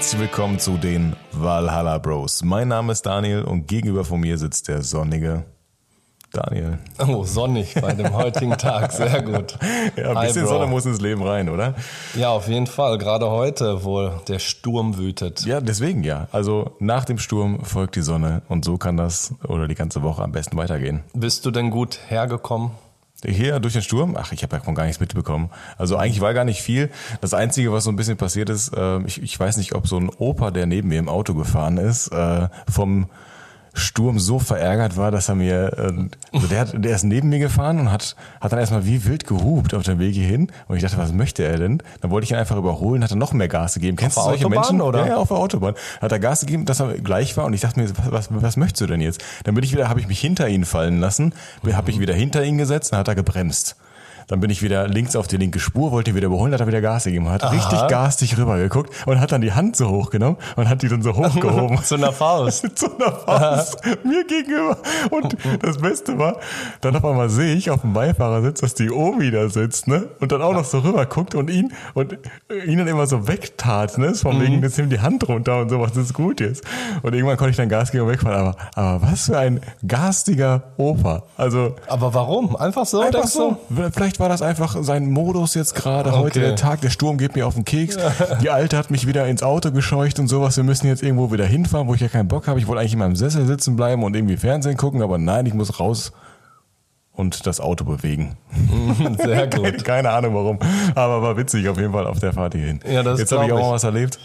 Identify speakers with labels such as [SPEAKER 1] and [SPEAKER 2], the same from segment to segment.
[SPEAKER 1] Herzlich willkommen zu den Valhalla Bros. Mein Name ist Daniel und gegenüber von mir sitzt der sonnige Daniel.
[SPEAKER 2] Oh, sonnig bei dem heutigen Tag, sehr gut.
[SPEAKER 1] Ja, ein
[SPEAKER 2] Hi,
[SPEAKER 1] bisschen
[SPEAKER 2] Bro.
[SPEAKER 1] Sonne muss ins Leben rein, oder?
[SPEAKER 2] Ja, auf jeden Fall. Gerade heute, wo der Sturm wütet.
[SPEAKER 1] Ja, deswegen ja. Also nach dem Sturm folgt die Sonne und so kann das oder die ganze Woche am besten weitergehen.
[SPEAKER 2] Bist du denn gut hergekommen?
[SPEAKER 1] Hier durch den Sturm? Ach, ich habe ja gar nichts mitbekommen. Also eigentlich war gar nicht viel. Das Einzige, was so ein bisschen passiert ist, äh, ich, ich weiß nicht, ob so ein Opa, der neben mir im Auto gefahren ist, äh, vom Sturm so verärgert war, dass er mir, äh, also der, hat, der ist neben mir gefahren und hat, hat dann erstmal wie wild gehupt auf dem Weg hierhin. Und ich dachte, was möchte er denn? Dann wollte ich ihn einfach überholen, hat er noch mehr Gas gegeben. Kennst du solche
[SPEAKER 2] Autobahn,
[SPEAKER 1] Menschen?
[SPEAKER 2] oder?
[SPEAKER 1] Ja, ja, auf der Autobahn. Hat er Gas gegeben, dass er gleich war und ich dachte mir, was, was, was möchtest du denn jetzt? Dann bin ich wieder, habe ich mich hinter ihn fallen lassen,
[SPEAKER 2] Mhm.
[SPEAKER 1] habe ich wieder hinter ihn gesetzt, dann hat er gebremst. Dann bin ich wieder links auf die linke Spur, wollte ihn wieder überholen, hat er wieder Gas gegeben, hat richtig garstig rübergeguckt und hat dann die Hand so hochgenommen und hat die dann so hochgehoben.
[SPEAKER 2] Zu einer Faust.
[SPEAKER 1] So einer Faust mir gegenüber. Und das Beste war, dann auf einmal sehe ich auf dem Beifahrersitz, dass die Omi da sitzt, ne? Und dann auch noch so rüber guckt und ihn und ihn dann immer so wegtat, ne? Von
[SPEAKER 2] Mhm.
[SPEAKER 1] wegen, jetzt nimm die Hand runter und sowas, das ist gut jetzt. Und irgendwann konnte ich dann Gas geben und wegfahren. Aber, aber was für ein garstiger Opa. Also,
[SPEAKER 2] Aber warum? Einfach so?
[SPEAKER 1] Einfach
[SPEAKER 2] denkst
[SPEAKER 1] so. Vielleicht war das einfach sein Modus jetzt gerade heute,
[SPEAKER 2] Okay.
[SPEAKER 1] der Tag, der Sturm geht mir auf den Keks. Die Alte hat mich wieder ins Auto gescheucht und sowas. Wir müssen jetzt irgendwo wieder hinfahren, wo ich ja keinen Bock habe. Ich wollte eigentlich in meinem Sessel sitzen bleiben und irgendwie Fernsehen gucken, aber nein, ich muss raus und das Auto bewegen.
[SPEAKER 2] du? Sehr gut.
[SPEAKER 1] keine Ahnung warum, aber war witzig auf jeden Fall auf der Fahrt hierhin.
[SPEAKER 2] Ja, das
[SPEAKER 1] jetzt habe ich auch mal was erlebt.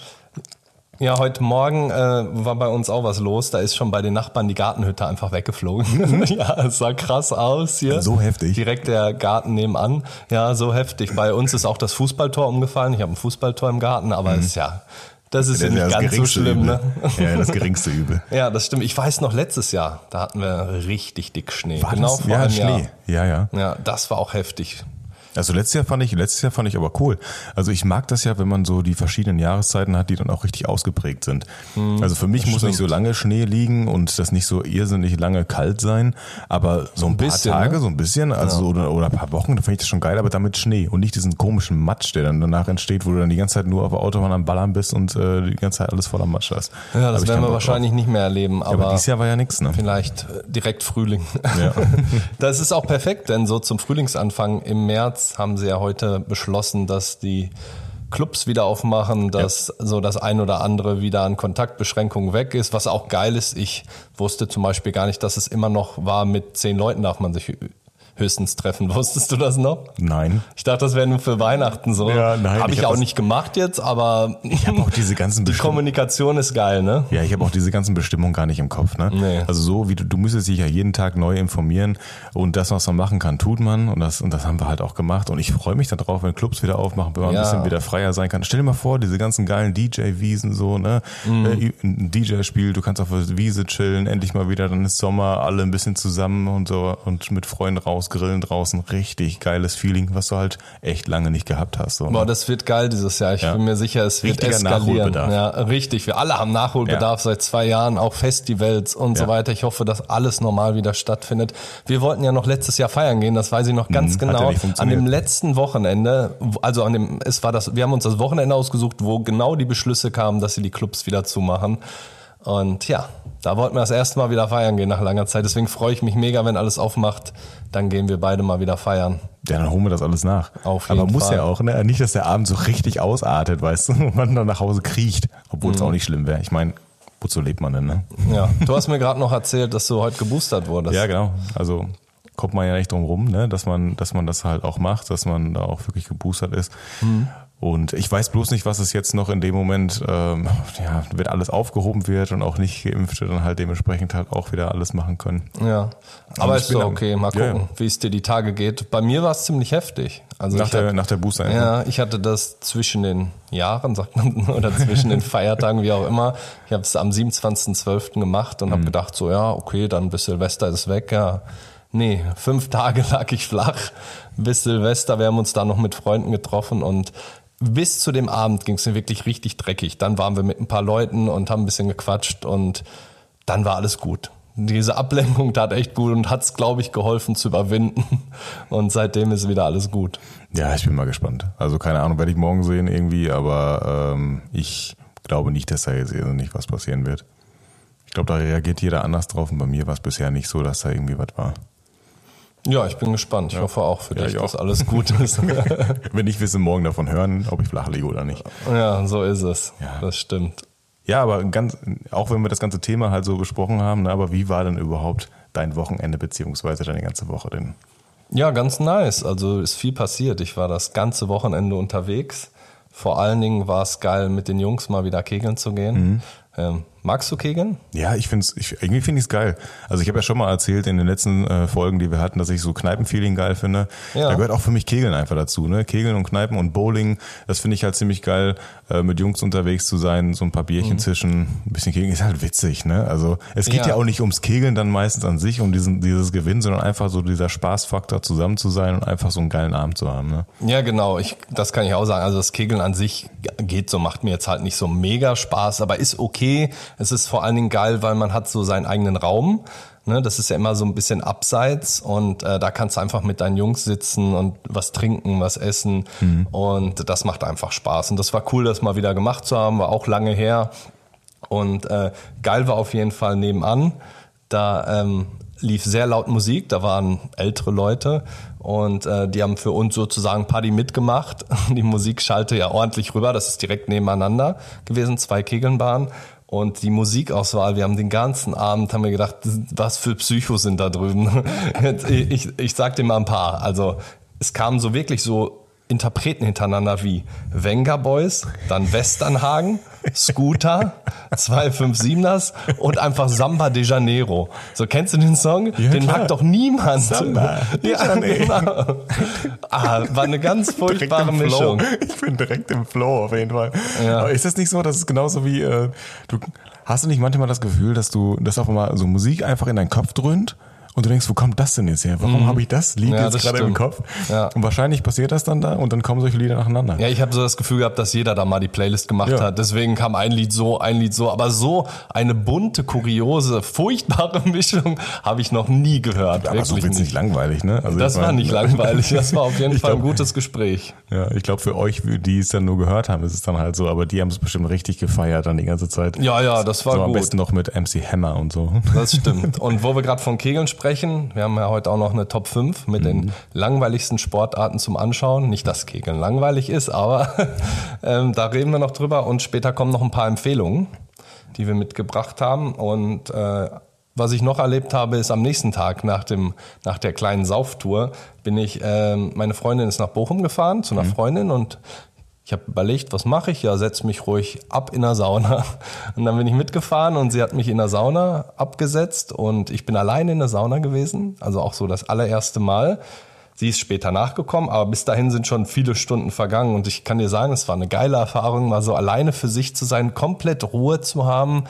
[SPEAKER 2] Ja, heute Morgen äh, war bei uns auch was los. Da ist schon bei den Nachbarn die Gartenhütte einfach weggeflogen. ja, es sah krass aus hier.
[SPEAKER 1] So heftig.
[SPEAKER 2] Direkt der Garten nebenan. Ja, so heftig. Bei uns ist auch das Fußballtor umgefallen. Ich habe ein Fußballtor im Garten, aber ist ja, das ist ja nicht ganz so schlimm,
[SPEAKER 1] Übel.
[SPEAKER 2] ne?
[SPEAKER 1] Ja, das geringste Übel.
[SPEAKER 2] Ja, das stimmt. Ich weiß noch, letztes Jahr, da hatten wir richtig dick Schnee.
[SPEAKER 1] War
[SPEAKER 2] genau
[SPEAKER 1] das?
[SPEAKER 2] vor
[SPEAKER 1] ja,
[SPEAKER 2] einem
[SPEAKER 1] Schnee. Ja, ja.
[SPEAKER 2] Jahr. Ja, das war auch heftig.
[SPEAKER 1] Also letztes Jahr fand ich, letztes Jahr fand ich aber cool. Also ich mag das ja, wenn man so die verschiedenen Jahreszeiten hat, die dann auch richtig ausgeprägt sind. also für mich muss nicht so lange Schnee liegen und das nicht so irrsinnig lange kalt sein, aber so ein, paar
[SPEAKER 2] bisschen,
[SPEAKER 1] Tage,
[SPEAKER 2] ne?
[SPEAKER 1] so ein bisschen, also so, oder, oder ein paar Wochen, da finde ich das schon geil, aber damit Schnee und nicht diesen komischen Matsch, der dann danach entsteht, wo du dann die ganze Zeit nur auf der Autobahn am Ballern bist und äh, die ganze Zeit alles voller Matsch hast.
[SPEAKER 2] Ja, das werden wir wahrscheinlich nicht mehr erleben,
[SPEAKER 1] drauf. Ja, aber
[SPEAKER 2] aber
[SPEAKER 1] dieses Jahr war ja nichts, ne?
[SPEAKER 2] vielleicht äh, direkt Frühling.
[SPEAKER 1] Ja.
[SPEAKER 2] Das ist auch perfekt, denn so zum Frühlingsanfang im März haben sie ja heute beschlossen, dass die Clubs wieder aufmachen, dass so das ein oder andere wieder an Kontaktbeschränkungen weg ist, was auch geil ist. Ich wusste zum Beispiel gar nicht, dass es immer noch war, mit zehn Leuten darf man sich höchstens treffen. Wusstest du das noch?
[SPEAKER 1] Nein.
[SPEAKER 2] Ich dachte, das wäre nur für Weihnachten so.
[SPEAKER 1] Ja, nein,
[SPEAKER 2] Habe
[SPEAKER 1] ich
[SPEAKER 2] ich,
[SPEAKER 1] hab
[SPEAKER 2] auch nicht gemacht jetzt, aber
[SPEAKER 1] Ich habe auch diese ganzen
[SPEAKER 2] die
[SPEAKER 1] Bestimmungen.
[SPEAKER 2] Kommunikation ist geil, ne?
[SPEAKER 1] Ja, ich habe auch diese ganzen Bestimmungen gar nicht im Kopf. Ne?
[SPEAKER 2] Nee.
[SPEAKER 1] Also so wie du, du müsstest dich ja jeden Tag neu informieren und das, was man machen kann, tut man und das und das haben wir halt auch gemacht und ich freue mich darauf, wenn Clubs wieder aufmachen, wenn man
[SPEAKER 2] Ja.
[SPEAKER 1] ein bisschen wieder freier sein kann. Stell dir mal vor, diese ganzen geilen DJ-Wiesen so, ne,
[SPEAKER 2] Mhm.
[SPEAKER 1] äh, ein DJ-Spiel, du kannst auf der Wiese chillen, endlich mal wieder, dann ist Sommer, alle ein bisschen zusammen und so und mit Freunden raus, grillen draußen, richtig geiles Feeling, was du halt echt lange nicht gehabt hast. So, ne?
[SPEAKER 2] Boah, das wird geil dieses Jahr. Ich
[SPEAKER 1] Ja.
[SPEAKER 2] bin mir sicher, es wird
[SPEAKER 1] Richtiger
[SPEAKER 2] eskalieren.
[SPEAKER 1] Nachholbedarf.
[SPEAKER 2] Ja, richtig. Wir alle haben Nachholbedarf seit zwei Jahren, auch Festivals und so
[SPEAKER 1] Ja.
[SPEAKER 2] weiter. Ich hoffe, dass alles normal wieder stattfindet. Wir wollten ja noch letztes Jahr feiern gehen, das weiß ich noch ganz
[SPEAKER 1] Mhm, ja
[SPEAKER 2] genau. An dem letzten Wochenende, also an dem, es war das, wir haben uns das Wochenende ausgesucht, wo genau die Beschlüsse kamen, dass sie die Clubs wieder zumachen. Und ja, da wollten wir das erste Mal wieder feiern gehen nach langer Zeit. Deswegen freue ich mich mega, wenn alles aufmacht. Dann gehen wir beide mal wieder feiern.
[SPEAKER 1] Ja, dann holen wir das alles nach.
[SPEAKER 2] Auf
[SPEAKER 1] Aber
[SPEAKER 2] jeden
[SPEAKER 1] muss
[SPEAKER 2] Fall.
[SPEAKER 1] ja auch, ne? Nicht, dass der Abend so richtig ausartet, weißt du, und man dann nach Hause kriecht, obwohl
[SPEAKER 2] Mhm.
[SPEAKER 1] es auch nicht schlimm wäre. Ich meine, wozu lebt man denn, ne?
[SPEAKER 2] Ja, du hast mir gerade noch erzählt, dass du heute geboostert wurdest.
[SPEAKER 1] Ja, genau. Also kommt man ja nicht drum rum, ne? dass man, dass man das halt auch macht, dass man da auch wirklich geboostert ist.
[SPEAKER 2] Mhm.
[SPEAKER 1] Und ich weiß bloß nicht, was es jetzt noch in dem Moment, ähm, ja, wird alles aufgehoben wird und auch nicht Geimpfte dann halt dementsprechend halt auch wieder alles machen können.
[SPEAKER 2] Ja, aber
[SPEAKER 1] ich
[SPEAKER 2] ist
[SPEAKER 1] bin
[SPEAKER 2] doch okay. Mal gucken,
[SPEAKER 1] ja.
[SPEAKER 2] wie es dir die Tage geht. Bei mir war es ziemlich heftig. Also
[SPEAKER 1] Nach der,
[SPEAKER 2] hab,
[SPEAKER 1] nach der booster
[SPEAKER 2] ja, ich hatte das zwischen den Jahren, sagt man, oder zwischen den Feiertagen, wie auch immer. Ich habe es am 27.12. gemacht und habe
[SPEAKER 1] Mhm.
[SPEAKER 2] gedacht, so ja, okay, dann bis Silvester ist es weg. Ja, nee, fünf Tage lag ich flach bis Silvester. Wir haben uns da noch mit Freunden getroffen und bis zu dem Abend ging es mir wirklich richtig dreckig. Dann waren wir mit ein paar Leuten und haben ein bisschen gequatscht und dann war alles gut. Diese Ablenkung tat echt gut und hat's, glaube ich, geholfen zu überwinden. Und seitdem ist wieder alles gut.
[SPEAKER 1] Ja, ich bin mal gespannt. Also keine Ahnung, werde ich morgen sehen irgendwie, aber ähm, ich glaube nicht, dass da jetzt nicht was passieren wird. Ich glaube, da reagiert jeder anders drauf und bei mir war es bisher nicht so, dass da irgendwie was war.
[SPEAKER 2] Ja, ich bin gespannt. Ich ja. hoffe auch für
[SPEAKER 1] ja,
[SPEAKER 2] dich, dass alles gut ist.
[SPEAKER 1] Wenn ich wirst morgen davon hören, ob ich flach liege oder nicht.
[SPEAKER 2] Ja, so ist es. Ja. Das stimmt.
[SPEAKER 1] Ja, aber ganz, auch wenn wir das ganze Thema halt so besprochen haben, ne, aber wie war denn überhaupt dein Wochenende beziehungsweise deine ganze Woche denn?
[SPEAKER 2] Ja, ganz nice. Also ist viel passiert. Ich war das ganze Wochenende unterwegs. Vor allen Dingen war es geil, mit den Jungs mal wieder kegeln zu gehen. Mhm. Ähm, magst du kegeln?
[SPEAKER 1] Ja, ich finde es, ich, irgendwie finde ich es geil. Also ich habe ja schon mal erzählt in den letzten äh, Folgen, die wir hatten, dass ich so Kneipenfeeling geil finde. Ja. Da gehört auch für mich Kegeln einfach dazu. Ne? Kegeln und Kneipen und Bowling, das finde ich halt ziemlich geil, äh, mit Jungs unterwegs zu sein, so ein paar Bierchen mhm. zwischen, ein bisschen Kegeln, ist halt witzig. Ne? Also es geht ja. ja auch nicht ums Kegeln dann meistens an sich, um diesen, dieses Gewinn, sondern einfach so dieser Spaßfaktor zusammen zu sein und einfach so einen geilen Abend zu haben. Ne?
[SPEAKER 2] Ja, genau. Ich, das kann ich auch sagen. Also das Kegeln an sich geht so, macht mir jetzt halt nicht so mega Spaß, aber ist okay. Es ist vor allen Dingen geil, weil man hat so seinen eigenen Raum. Ne, das ist ja immer so ein bisschen abseits und äh, da kannst du einfach mit deinen Jungs sitzen und was trinken, was essen mhm. und das macht einfach Spaß. Und das war cool, das mal wieder gemacht zu haben, war auch lange her. Und äh, geil war auf jeden Fall nebenan. Da ähm, lief sehr laut Musik, da waren ältere Leute und äh, die haben für uns sozusagen Party mitgemacht. Die Musik schallte ja ordentlich rüber, das ist direkt nebeneinander gewesen, zwei Kegeln waren. Und die Musikauswahl, wir haben den ganzen Abend, haben wir gedacht, was für Psychos sind da drüben. ich, ich sag dir mal ein paar. Also es kamen so wirklich so Interpreten hintereinander wie Venga Boys, dann Westernhagen, Scooter, 257ers und einfach Samba de Janeiro. So kennst du den Song? Ja, den klar. mag doch niemand.
[SPEAKER 1] Samba de ja, Genau.
[SPEAKER 2] Ah, war eine ganz furchtbare Mischung.
[SPEAKER 1] Ich bin direkt im Flow auf jeden Fall. Ja. Aber ist das nicht so, dass es genauso wie äh, du hast du nicht manchmal das Gefühl, dass du dass auf einmal so Musik einfach in deinen Kopf dröhnt? Und du denkst, wo kommt das denn jetzt her? Warum mhm. habe ich das Lied ja, jetzt gerade im Kopf? Ja. Und wahrscheinlich passiert das dann da und dann kommen solche Lieder nacheinander.
[SPEAKER 2] Ja, ich habe so das Gefühl gehabt, dass jeder da mal die Playlist gemacht ja. hat. Deswegen kam ein Lied so, ein Lied so. Aber so eine bunte, kuriose, furchtbare Mischung habe ich noch nie gehört.
[SPEAKER 1] Aber so witzig langweilig, ne?
[SPEAKER 2] Also das war nicht langweilig. Das war auf jeden Fall glaub, ein gutes Gespräch.
[SPEAKER 1] Ja, ich glaube für euch, die es dann nur gehört haben, ist es dann halt so. Aber die haben es bestimmt richtig gefeiert dann die ganze Zeit.
[SPEAKER 2] Ja, ja, das war so, gut.
[SPEAKER 1] Am besten noch mit MC Hammer und so.
[SPEAKER 2] Das stimmt. Und wo wir gerade von Kegeln sprechen, wir haben ja heute auch noch eine Top 5 mit mhm. den langweiligsten Sportarten zum Anschauen. Nicht, dass Kegeln langweilig ist, aber ähm, da reden wir noch drüber und später kommen noch ein paar Empfehlungen, die wir mitgebracht haben. Und äh, was ich noch erlebt habe, ist am nächsten Tag nach dem nach der kleinen Sauftour bin ich äh, meine Freundin ist nach Bochum gefahren zu einer mhm. Freundin und ich habe überlegt, was mache ich? Ja, setz mich ruhig ab in der Sauna. Und dann bin ich mitgefahren und sie hat mich in der Sauna abgesetzt und ich bin alleine in der Sauna gewesen, also auch so das allererste Mal. Sie ist später nachgekommen, aber bis dahin sind schon viele Stunden vergangen und ich kann dir sagen, es war eine geile Erfahrung, mal so alleine für sich zu sein, komplett Ruhe zu haben,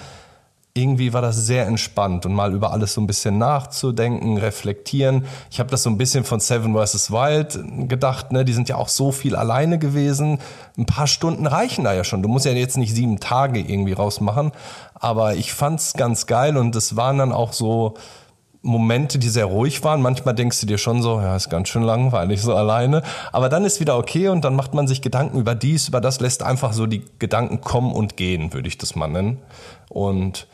[SPEAKER 2] irgendwie war das sehr entspannt und mal über alles so ein bisschen nachzudenken, reflektieren. Ich habe das so ein bisschen von Seven vs. Wild gedacht, ne? Die sind ja auch so viel alleine gewesen. Ein paar Stunden reichen da ja schon. Du musst ja jetzt nicht sieben Tage irgendwie rausmachen. Aber ich fand's ganz geil und es waren dann auch so Momente, die sehr ruhig waren. Manchmal denkst du dir schon so, ja, ist ganz schön langweilig so alleine. Aber dann ist wieder okay und dann macht man sich Gedanken über dies, über das, lässt einfach so die Gedanken kommen und gehen, würde ich das mal nennen. Und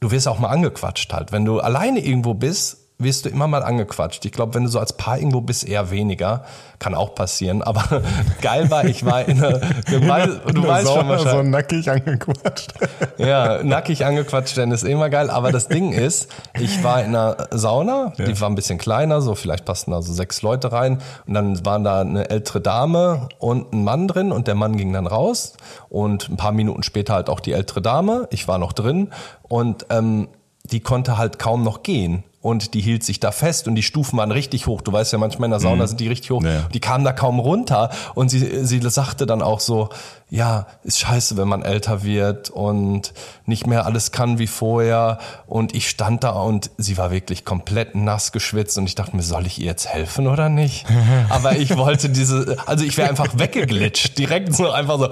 [SPEAKER 2] du wirst auch mal angequatscht halt. Wenn du alleine irgendwo bist, wirst du immer mal angequatscht. Ich glaube, wenn du so als Paar irgendwo bist, eher weniger. Kann auch passieren. Aber geil war, ich war in einer, du, weißt, du weißt Sauna schon wahrscheinlich.
[SPEAKER 1] so nackig angequatscht.
[SPEAKER 2] Ja, nackig angequatscht, denn ist immer geil. Aber das Ding ist, ich war in einer Sauna, die ja. war ein bisschen kleiner, so vielleicht passten da so sechs Leute rein. Und dann waren da eine ältere Dame und ein Mann drin und der Mann ging dann raus. Und ein paar Minuten später halt auch die ältere Dame. Ich war noch drin. Und ähm, die konnte halt kaum noch gehen und die hielt sich da fest und die Stufen waren richtig hoch. Du weißt ja, manchmal in der Sauna mhm. sind die richtig hoch. Ja. Die kamen da kaum runter und sie, sie sagte dann auch so, ja, ist scheiße, wenn man älter wird und nicht mehr alles kann wie vorher. Und ich stand da und sie war wirklich komplett nass geschwitzt und ich dachte mir, soll ich ihr jetzt helfen oder nicht? Aber ich wollte diese, also ich wäre einfach weggeglitscht, direkt so einfach so.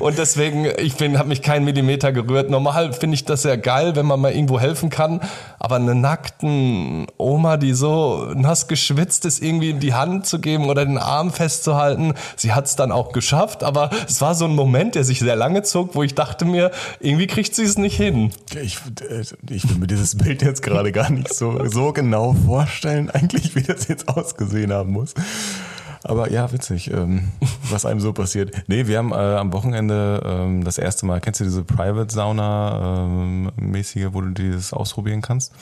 [SPEAKER 2] Und deswegen, ich bin, habe mich keinen Millimeter gerührt. Normal finde ich das ja geil, wenn man mal irgendwo helfen kann. Aber eine nackten Oma, die so nass geschwitzt ist, irgendwie in die Hand zu geben oder den Arm festzuhalten, sie hat es dann auch geschafft. Aber es war so ein Moment, der sich sehr lange zog, wo ich dachte mir, irgendwie kriegt sie es nicht hin.
[SPEAKER 1] Ich, äh, ich will mir dieses Bild jetzt gerade gar nicht so, so genau vorstellen, eigentlich, wie das jetzt ausgesehen haben muss. Aber ja, witzig, ähm, was einem so passiert. Nee, wir haben äh, am Wochenende ähm, das erste Mal, kennst du diese Private Sauna ähm, mäßige, wo du dieses ausprobieren kannst?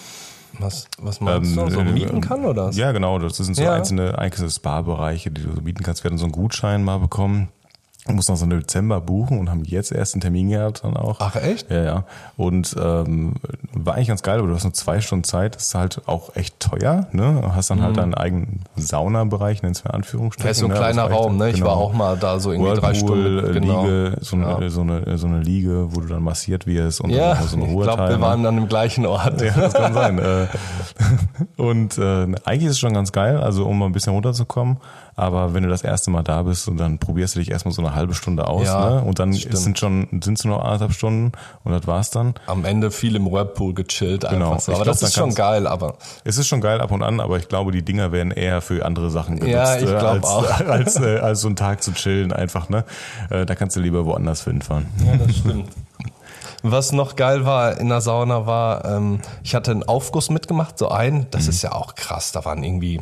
[SPEAKER 2] Was, was meinst du? So
[SPEAKER 1] äh,
[SPEAKER 2] mieten kann oder?
[SPEAKER 1] Ja, genau. Das sind so
[SPEAKER 2] Ja.
[SPEAKER 1] einzelne, einzelne Spa-Bereiche, die du so mieten kannst. Wir hatten so einen Gutschein mal bekommen. Muss noch so einen Dezember buchen und haben jetzt erst einen Termin gehabt dann auch.
[SPEAKER 2] Ach echt?
[SPEAKER 1] Ja, ja. Und ähm, war eigentlich ganz geil, aber du hast nur zwei Stunden Zeit. Das ist halt auch echt teuer. Ne? Du hast dann halt deinen eigenen Saunabereich, nennst du in Anführungsstrichen.
[SPEAKER 2] Ja, ist so ein
[SPEAKER 1] ne?
[SPEAKER 2] kleiner
[SPEAKER 1] Das
[SPEAKER 2] Raum, ne? Ich
[SPEAKER 1] genau.
[SPEAKER 2] war auch mal da so irgendwie drei
[SPEAKER 1] Whirlpool,
[SPEAKER 2] Stunden.
[SPEAKER 1] äh,
[SPEAKER 2] Genau.
[SPEAKER 1] Liege, so eine,
[SPEAKER 2] Ja.
[SPEAKER 1] so, eine, so eine Liege, wo du dann massiert wirst und
[SPEAKER 2] Ja,
[SPEAKER 1] dann so eine
[SPEAKER 2] ich
[SPEAKER 1] Ruheteil.
[SPEAKER 2] glaube, wir waren an dem gleichen Ort.
[SPEAKER 1] Ja, das kann sein. Äh, und äh, eigentlich ist es schon ganz geil, also um mal ein bisschen runterzukommen. Aber wenn du das erste Mal da bist und dann probierst du dich erstmal so eine halbe Stunde aus,
[SPEAKER 2] Ja,
[SPEAKER 1] ne? Und dann sind schon sind es nur anderthalb Stunden und das war's dann.
[SPEAKER 2] Am Ende viel im Whirlpool gechillt
[SPEAKER 1] Genau.
[SPEAKER 2] einfach so. Aber
[SPEAKER 1] glaub,
[SPEAKER 2] das ist schon geil, aber
[SPEAKER 1] Es ist schon geil ab und an, aber ich glaube, die Dinger werden eher für andere Sachen genutzt,
[SPEAKER 2] Ja, ich
[SPEAKER 1] äh,
[SPEAKER 2] glaub
[SPEAKER 1] als,
[SPEAKER 2] auch.
[SPEAKER 1] als, äh, als so einen Tag zu chillen einfach, ne? Äh, da kannst du lieber woanders hinfahren.
[SPEAKER 2] Ja, das stimmt. Was noch geil war in der Sauna war, ähm, ich hatte einen Aufguss mitgemacht, so einen. Das
[SPEAKER 1] Mhm.
[SPEAKER 2] ist ja auch krass. Da waren irgendwie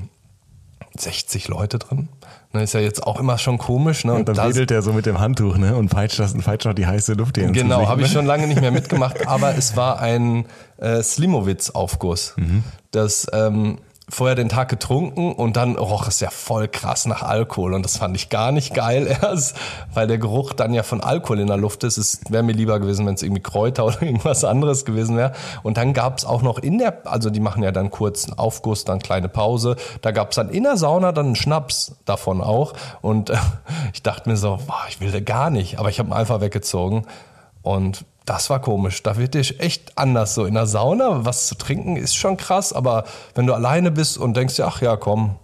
[SPEAKER 2] 60 Leute drin. Ne, ist ja jetzt auch immer schon komisch. Ne?
[SPEAKER 1] Und dann
[SPEAKER 2] da-
[SPEAKER 1] wedelt er so mit dem Handtuch, ne? Und peitscht, das, peitscht noch die heiße Luft hier
[SPEAKER 2] Genau, habe ich
[SPEAKER 1] ne?
[SPEAKER 2] schon lange nicht mehr mitgemacht, aber es war ein äh, Slimowitz-Aufguss.
[SPEAKER 1] Mhm.
[SPEAKER 2] Das ähm, vorher den Tag getrunken und dann roch es ja voll krass nach Alkohol und das fand ich gar nicht geil erst, weil der Geruch dann ja von Alkohol in der Luft ist. Es wäre mir lieber gewesen, wenn es irgendwie Kräuter oder irgendwas anderes gewesen wäre. Und dann gab es auch noch in der, also die machen ja dann kurz einen Aufguss, dann kleine Pause. Da gab es dann in der Sauna dann einen Schnaps davon auch und äh, ich dachte mir so, boah, ich will da gar nicht, aber ich habe ihn einfach weggezogen. Und das war komisch. Da wird dir echt anders. So in der Sauna was zu trinken ist schon krass, aber wenn du alleine bist und denkst, ja, ach ja, komm,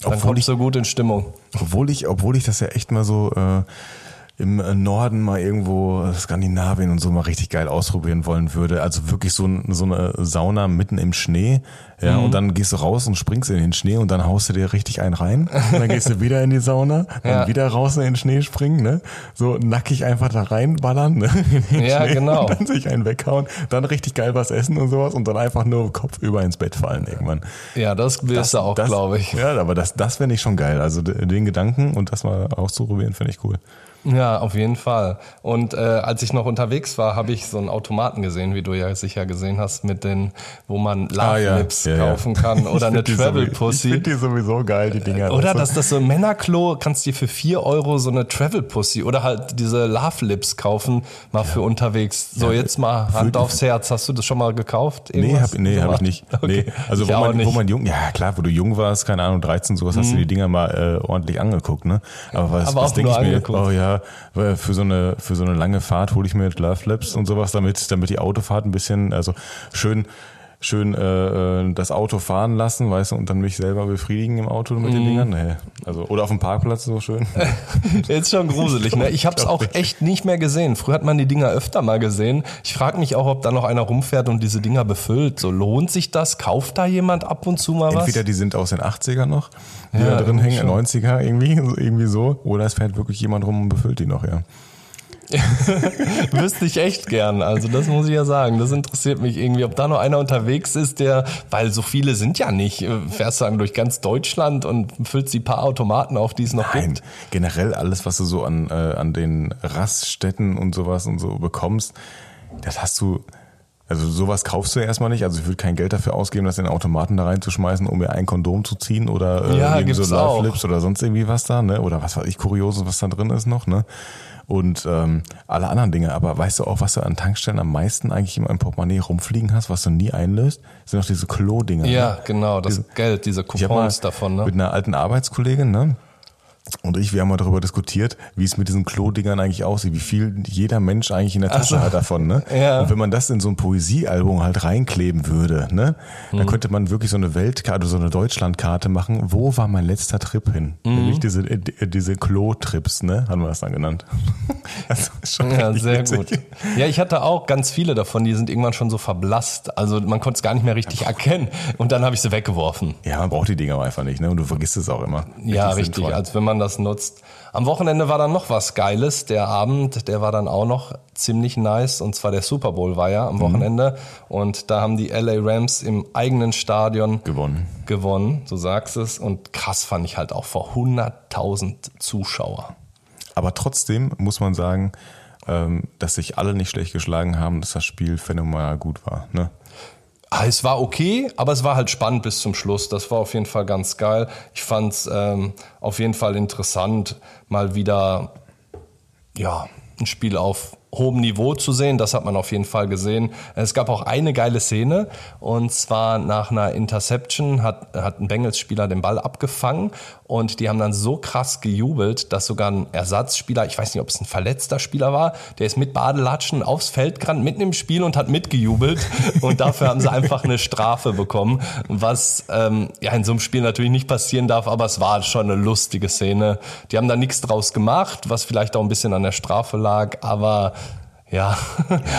[SPEAKER 2] dann
[SPEAKER 1] Obwohl
[SPEAKER 2] kommst du gut in Stimmung.
[SPEAKER 1] Obwohl ich, obwohl ich das ja echt mal so äh, im Norden mal irgendwo Skandinavien und so mal richtig geil ausprobieren wollen würde. Also wirklich so, so eine Sauna mitten im Schnee. Ja,
[SPEAKER 2] Mhm.
[SPEAKER 1] und dann gehst du raus und springst in den Schnee und dann haust du dir richtig einen rein. Und dann gehst du wieder in die Sauna, dann
[SPEAKER 2] Ja.
[SPEAKER 1] wieder raus in den Schnee springen, ne? So nackig einfach da reinballern, ne? In den
[SPEAKER 2] Ja, genau.
[SPEAKER 1] Und dann sich einen weghauen, dann richtig geil was essen und sowas und dann einfach nur Kopf über ins Bett fallen irgendwann.
[SPEAKER 2] Ja, das wirst du auch, glaube ich.
[SPEAKER 1] Ja, aber das, das fände ich schon geil. Also den Gedanken und das mal auszuprobieren, finde ich cool.
[SPEAKER 2] Ja, auf jeden Fall. Und äh, als ich noch unterwegs war, habe ich so einen Automaten gesehen, wie du ja sicher gesehen hast, mit den, wo man Love
[SPEAKER 1] Ah, ja.
[SPEAKER 2] Lips
[SPEAKER 1] Ja, ja.
[SPEAKER 2] kaufen kann oder eine Travel
[SPEAKER 1] sowieso- Ich
[SPEAKER 2] Pussy.
[SPEAKER 1] finde die sowieso geil, die Dinger.
[SPEAKER 2] Oder
[SPEAKER 1] du?
[SPEAKER 2] dass das so ein Männerklo, kannst dir für 4 Euro so eine Travel Pussy oder halt diese Love Lips kaufen, mal für unterwegs. So, jetzt mal Hand
[SPEAKER 1] für-
[SPEAKER 2] aufs Herz. Hast du das schon mal gekauft?
[SPEAKER 1] Nee,
[SPEAKER 2] Irgendwas?
[SPEAKER 1] hab, nee,
[SPEAKER 2] So
[SPEAKER 1] ich nicht.
[SPEAKER 2] Okay.
[SPEAKER 1] Nee. Also
[SPEAKER 2] Ich
[SPEAKER 1] wo man,
[SPEAKER 2] nicht.
[SPEAKER 1] wo man jung, ja klar, wo du jung warst, keine Ahnung, 13, sowas, hast du die Dinger mal äh, ordentlich angeguckt, ne? Aber was,
[SPEAKER 2] Aber
[SPEAKER 1] was denke ich mir?
[SPEAKER 2] angeguckt.
[SPEAKER 1] Oh ja, weil für so eine für so eine lange Fahrt hole ich mir Love Lips und sowas, damit damit die Autofahrt ein bisschen, also schön schön äh, äh, das Auto fahren lassen, weißt du, und dann mich selber befriedigen im Auto mit den
[SPEAKER 2] Mhm.
[SPEAKER 1] Dingern. Nee. Also oder auf dem Parkplatz so schön.
[SPEAKER 2] Jetzt schon gruselig, ne? Ich habe es auch echt nicht mehr gesehen. Früher hat man die Dinger öfter mal gesehen. Ich frage mich auch, ob da noch einer rumfährt und diese Dinger befüllt. So lohnt sich das? Kauft da jemand ab und zu mal was?
[SPEAKER 1] Entweder die sind aus den 80ern noch, die
[SPEAKER 2] Ja,
[SPEAKER 1] da drin hängen, 90er irgendwie, irgendwie so, oder es fährt wirklich jemand rum und befüllt die noch, ja.
[SPEAKER 2] Wüsste ich echt gern. Also das muss ich ja sagen. Das interessiert mich irgendwie, ob da noch einer unterwegs ist, der, weil so viele sind ja nicht, äh, fährst dann durch ganz Deutschland und füllst die paar Automaten auf, die es noch
[SPEAKER 1] Nein,
[SPEAKER 2] gibt.
[SPEAKER 1] generell alles, was du so an, äh, an den Raststätten und sowas und so bekommst, das hast du, also sowas kaufst du erstmal nicht. Also ich würde kein Geld dafür ausgeben, das in den Automaten da reinzuschmeißen, um mir ein Kondom zu ziehen oder äh,
[SPEAKER 2] Ja,
[SPEAKER 1] irgendwie so
[SPEAKER 2] gibt's
[SPEAKER 1] Love
[SPEAKER 2] auch.
[SPEAKER 1] Lips oder sonst irgendwie was da, ne? Oder was weiß ich, Kurioses, was da drin ist noch, ne? Und ähm, alle anderen Dinge. Aber weißt du auch, was du an Tankstellen am meisten eigentlich immer im Portemonnaie rumfliegen hast, was du nie einlöst? Das sind doch diese Klo-Dinger.
[SPEAKER 2] Ja,
[SPEAKER 1] ne?
[SPEAKER 2] genau, das Geld, diese
[SPEAKER 1] habe mal
[SPEAKER 2] Coupons davon, ne?
[SPEAKER 1] mit einer alten Arbeitskollegin, ne? Und ich, wir haben mal darüber diskutiert, wie es mit diesen Klo-Dingern eigentlich aussieht, wie viel jeder Mensch eigentlich in der Tasche
[SPEAKER 2] Also,
[SPEAKER 1] hat davon, ne?
[SPEAKER 2] ja.
[SPEAKER 1] Und wenn man das in so ein Poesiealbum halt reinkleben würde, ne?
[SPEAKER 2] Mhm.
[SPEAKER 1] Dann könnte man wirklich so eine Weltkarte, so eine Deutschlandkarte machen. Wo war mein letzter Trip hin?
[SPEAKER 2] Mhm.
[SPEAKER 1] Nämlich diese, äh, diese Klo-Trips, ne? Haben wir das dann genannt. Das ist schon
[SPEAKER 2] Ja,
[SPEAKER 1] richtig
[SPEAKER 2] sehr
[SPEAKER 1] witzig.
[SPEAKER 2] gut. Ja, ich hatte auch ganz viele davon, die sind irgendwann schon so verblasst. Also man konnte es gar nicht mehr richtig erkennen. Und dann habe ich sie weggeworfen.
[SPEAKER 1] Ja, man braucht die Dinger einfach nicht, ne? Und du vergisst es auch immer.
[SPEAKER 2] Ja, richtig,
[SPEAKER 1] sinnvoll.
[SPEAKER 2] als wenn man das nutzt. Am Wochenende war dann noch was Geiles. Der Abend, der war dann auch noch ziemlich nice. Und zwar der Super Bowl war ja am Wochenende. Und da haben die LA Rams im eigenen Stadion
[SPEAKER 1] gewonnen.
[SPEAKER 2] gewonnen, du sagst es. Und krass fand ich halt auch vor 100.000 Zuschauer.
[SPEAKER 1] Aber trotzdem muss man sagen, ähm, dass sich alle nicht schlecht geschlagen haben, dass das Spiel phänomenal gut war. Ne?
[SPEAKER 2] Ah, Es war okay, aber es war halt spannend bis zum Schluss. Das war auf jeden Fall ganz geil. Ich fand es ähm, auf jeden Fall interessant, mal wieder ja, ein Spiel auf hohem Niveau zu sehen. Das hat man auf jeden Fall gesehen. Es gab auch eine geile Szene und zwar nach einer Interception hat, hat ein Bengals-Spieler den Ball abgefangen und die haben dann so krass gejubelt, dass sogar ein Ersatzspieler, ich weiß nicht, ob es ein verletzter Spieler war, der ist mit Badelatschen aufs Feld gerannt, mitten im Spiel und hat mitgejubelt und dafür haben sie einfach eine Strafe bekommen, was ähm, ja in so einem Spiel natürlich nicht passieren darf, aber es war schon eine lustige Szene. Die haben da nichts draus gemacht, was vielleicht auch ein bisschen an der Strafe lag, aber ja,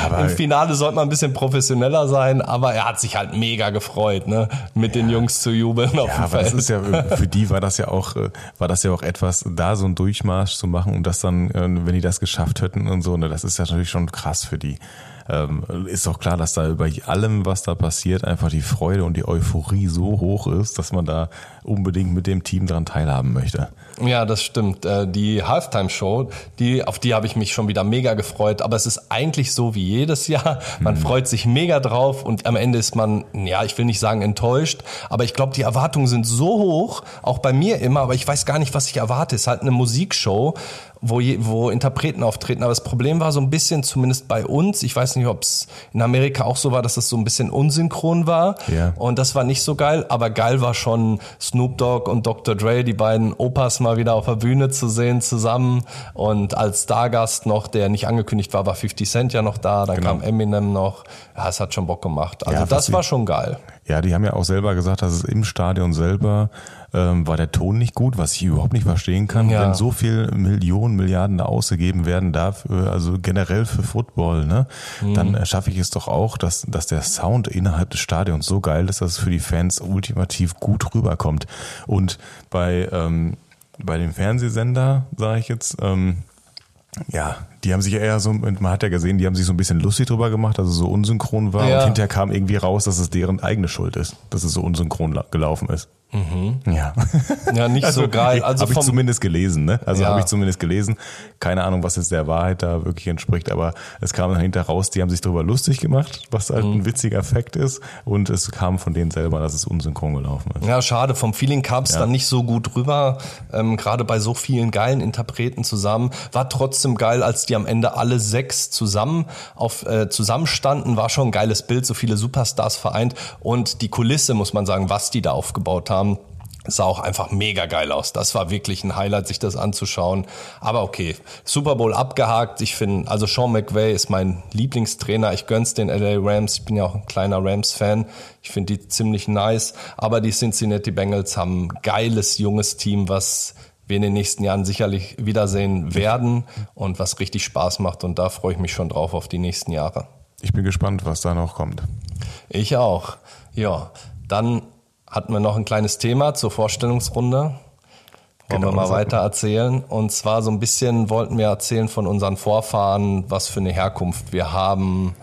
[SPEAKER 1] aber-
[SPEAKER 2] im Finale sollte man ein bisschen professioneller sein, aber er hat sich halt mega gefreut, ne, mit den Jungs zu jubeln auf
[SPEAKER 1] Ja,
[SPEAKER 2] dem
[SPEAKER 1] aber das
[SPEAKER 2] Feld.
[SPEAKER 1] ist ja für die war das ja auch äh, war das ja auch etwas, da so einen Durchmarsch zu machen und das dann, äh, wenn die das geschafft hätten und so, ne, das ist ja natürlich schon krass für die. Ähm, ist auch klar, dass da über allem, was da passiert, einfach die Freude und die Euphorie so hoch ist, dass man da unbedingt mit dem Team dran teilhaben möchte.
[SPEAKER 2] Ja, das stimmt. Äh, Die Halftime-Show, die, auf die habe ich mich schon wieder mega gefreut. Aber es ist eigentlich so wie jedes Jahr. Man freut sich mega drauf und am Ende ist man, ja, ich will nicht sagen enttäuscht, aber ich glaube, die Erwartungen sind so hoch, auch bei mir immer, aber ich weiß gar nicht, was ich erwarte. Es ist halt eine Musikshow, wo, wo Interpreten auftreten. Aber das Problem war so ein bisschen, zumindest bei uns, ich weiß nicht, ob es in Amerika auch so war, dass es so ein bisschen unsynchron war.
[SPEAKER 1] Ja.
[SPEAKER 2] Und das war nicht so geil, aber geil war schon Snoop Dogg und Dr. Dre, die beiden Opas mal wieder auf der Bühne zu sehen zusammen. Und als Stargast noch, der nicht angekündigt war, war 50 Cent ja noch da, dann
[SPEAKER 1] Genau.
[SPEAKER 2] kam Eminem noch. Ja, es hat schon Bock gemacht. Also
[SPEAKER 1] Ja,
[SPEAKER 2] das war schon geil.
[SPEAKER 1] Ja, die haben ja auch selber gesagt, dass es im Stadion selber ähm, war der Ton nicht gut, was ich überhaupt nicht verstehen kann,
[SPEAKER 2] Ja.
[SPEAKER 1] wenn so viel Millionen, Milliarden da ausgegeben werden dafür, also generell für Football, ne, dann äh, schaffe ich es doch auch, dass, dass der Sound innerhalb des Stadions so geil ist, dass es für die Fans ultimativ gut rüberkommt. Und bei, ähm, bei dem Fernsehsender, sage ich jetzt, ähm, ja, die haben sich eher so, man hat ja gesehen, die haben sich so ein bisschen lustig drüber gemacht, dass es so unsynchron war
[SPEAKER 2] Ja.
[SPEAKER 1] und hinterher kam irgendwie raus, dass es deren eigene Schuld ist, dass es so unsynchron la- gelaufen ist. Ja.
[SPEAKER 2] Ja, nicht so geil. Also
[SPEAKER 1] habe ich zumindest gelesen, ne? Also
[SPEAKER 2] Ja.
[SPEAKER 1] habe ich zumindest gelesen. Keine Ahnung, was jetzt der Wahrheit da wirklich entspricht, aber es kam dann hinterher raus, die haben sich darüber lustig gemacht, was halt
[SPEAKER 2] Mhm.
[SPEAKER 1] ein witziger Fakt ist und es kam von denen selber, dass es unsynchron gelaufen ist.
[SPEAKER 2] Ja, schade. Vom Feeling kam es
[SPEAKER 1] Ja.
[SPEAKER 2] dann nicht so gut rüber. Ähm, Gerade bei so vielen geilen Interpreten zusammen. War trotzdem geil, als die am Ende alle sechs zusammen auf äh, zusammenstanden. War schon ein geiles Bild, so viele Superstars vereint. Und die Kulisse, muss man sagen, was die da aufgebaut haben. Sah auch einfach mega geil aus. Das war wirklich ein Highlight, sich das anzuschauen. Aber okay, Super Bowl abgehakt. Ich finde, also Sean McVay ist mein Lieblingstrainer. Ich gönn's den LA Rams. Ich bin ja auch ein kleiner Rams-Fan. Ich finde die ziemlich nice. Aber die Cincinnati Bengals haben ein geiles, junges Team, was wir in den nächsten Jahren sicherlich wiedersehen werden und was richtig Spaß macht. Und da freue ich mich schon drauf auf die nächsten Jahre.
[SPEAKER 1] Ich bin gespannt, was da noch kommt.
[SPEAKER 2] Ich auch. Ja, dann hatten wir noch ein kleines Thema zur Vorstellungsrunde. Wollen
[SPEAKER 1] Genau,
[SPEAKER 2] wir mal weiter erzählen. Und zwar so ein bisschen wollten wir erzählen von unseren Vorfahren, was für eine Herkunft wir haben.